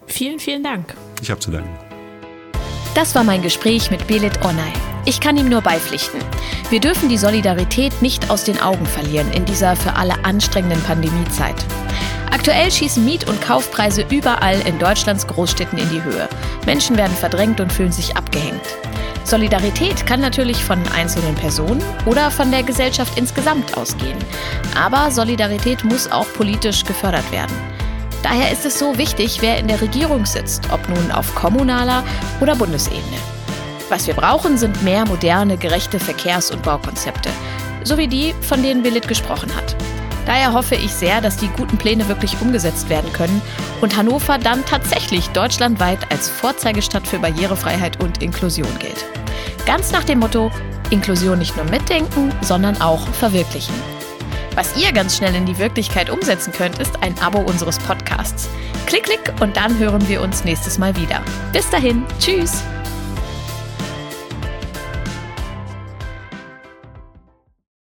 Speaker 3: Vielen, vielen Dank.
Speaker 1: Ich habe zu danken.
Speaker 2: Das war mein Gespräch mit Belit Onay. Ich kann ihm nur beipflichten. Wir dürfen die Solidarität nicht aus den Augen verlieren in dieser für alle anstrengenden Pandemiezeit. Aktuell schießen Miet- und Kaufpreise überall in Deutschlands Großstädten in die Höhe. Menschen werden verdrängt und fühlen sich abgehängt. Solidarität kann natürlich von einzelnen Personen oder von der Gesellschaft insgesamt ausgehen. Aber Solidarität muss auch politisch gefördert werden. Daher ist es so wichtig, wer in der Regierung sitzt, ob nun auf kommunaler oder Bundesebene. Was wir brauchen, sind mehr moderne, gerechte Verkehrs- und Baukonzepte, so wie die, von denen Willit gesprochen hat. Daher hoffe ich sehr, dass die guten Pläne wirklich umgesetzt werden können und Hannover dann tatsächlich deutschlandweit als Vorzeigestadt für Barrierefreiheit und Inklusion gilt. Ganz nach dem Motto, Inklusion nicht nur mitdenken, sondern auch verwirklichen. Was ihr ganz schnell in die Wirklichkeit umsetzen könnt, ist ein Abo unseres Podcasts. Klick, klick und dann hören wir uns nächstes Mal wieder. Bis dahin, tschüss!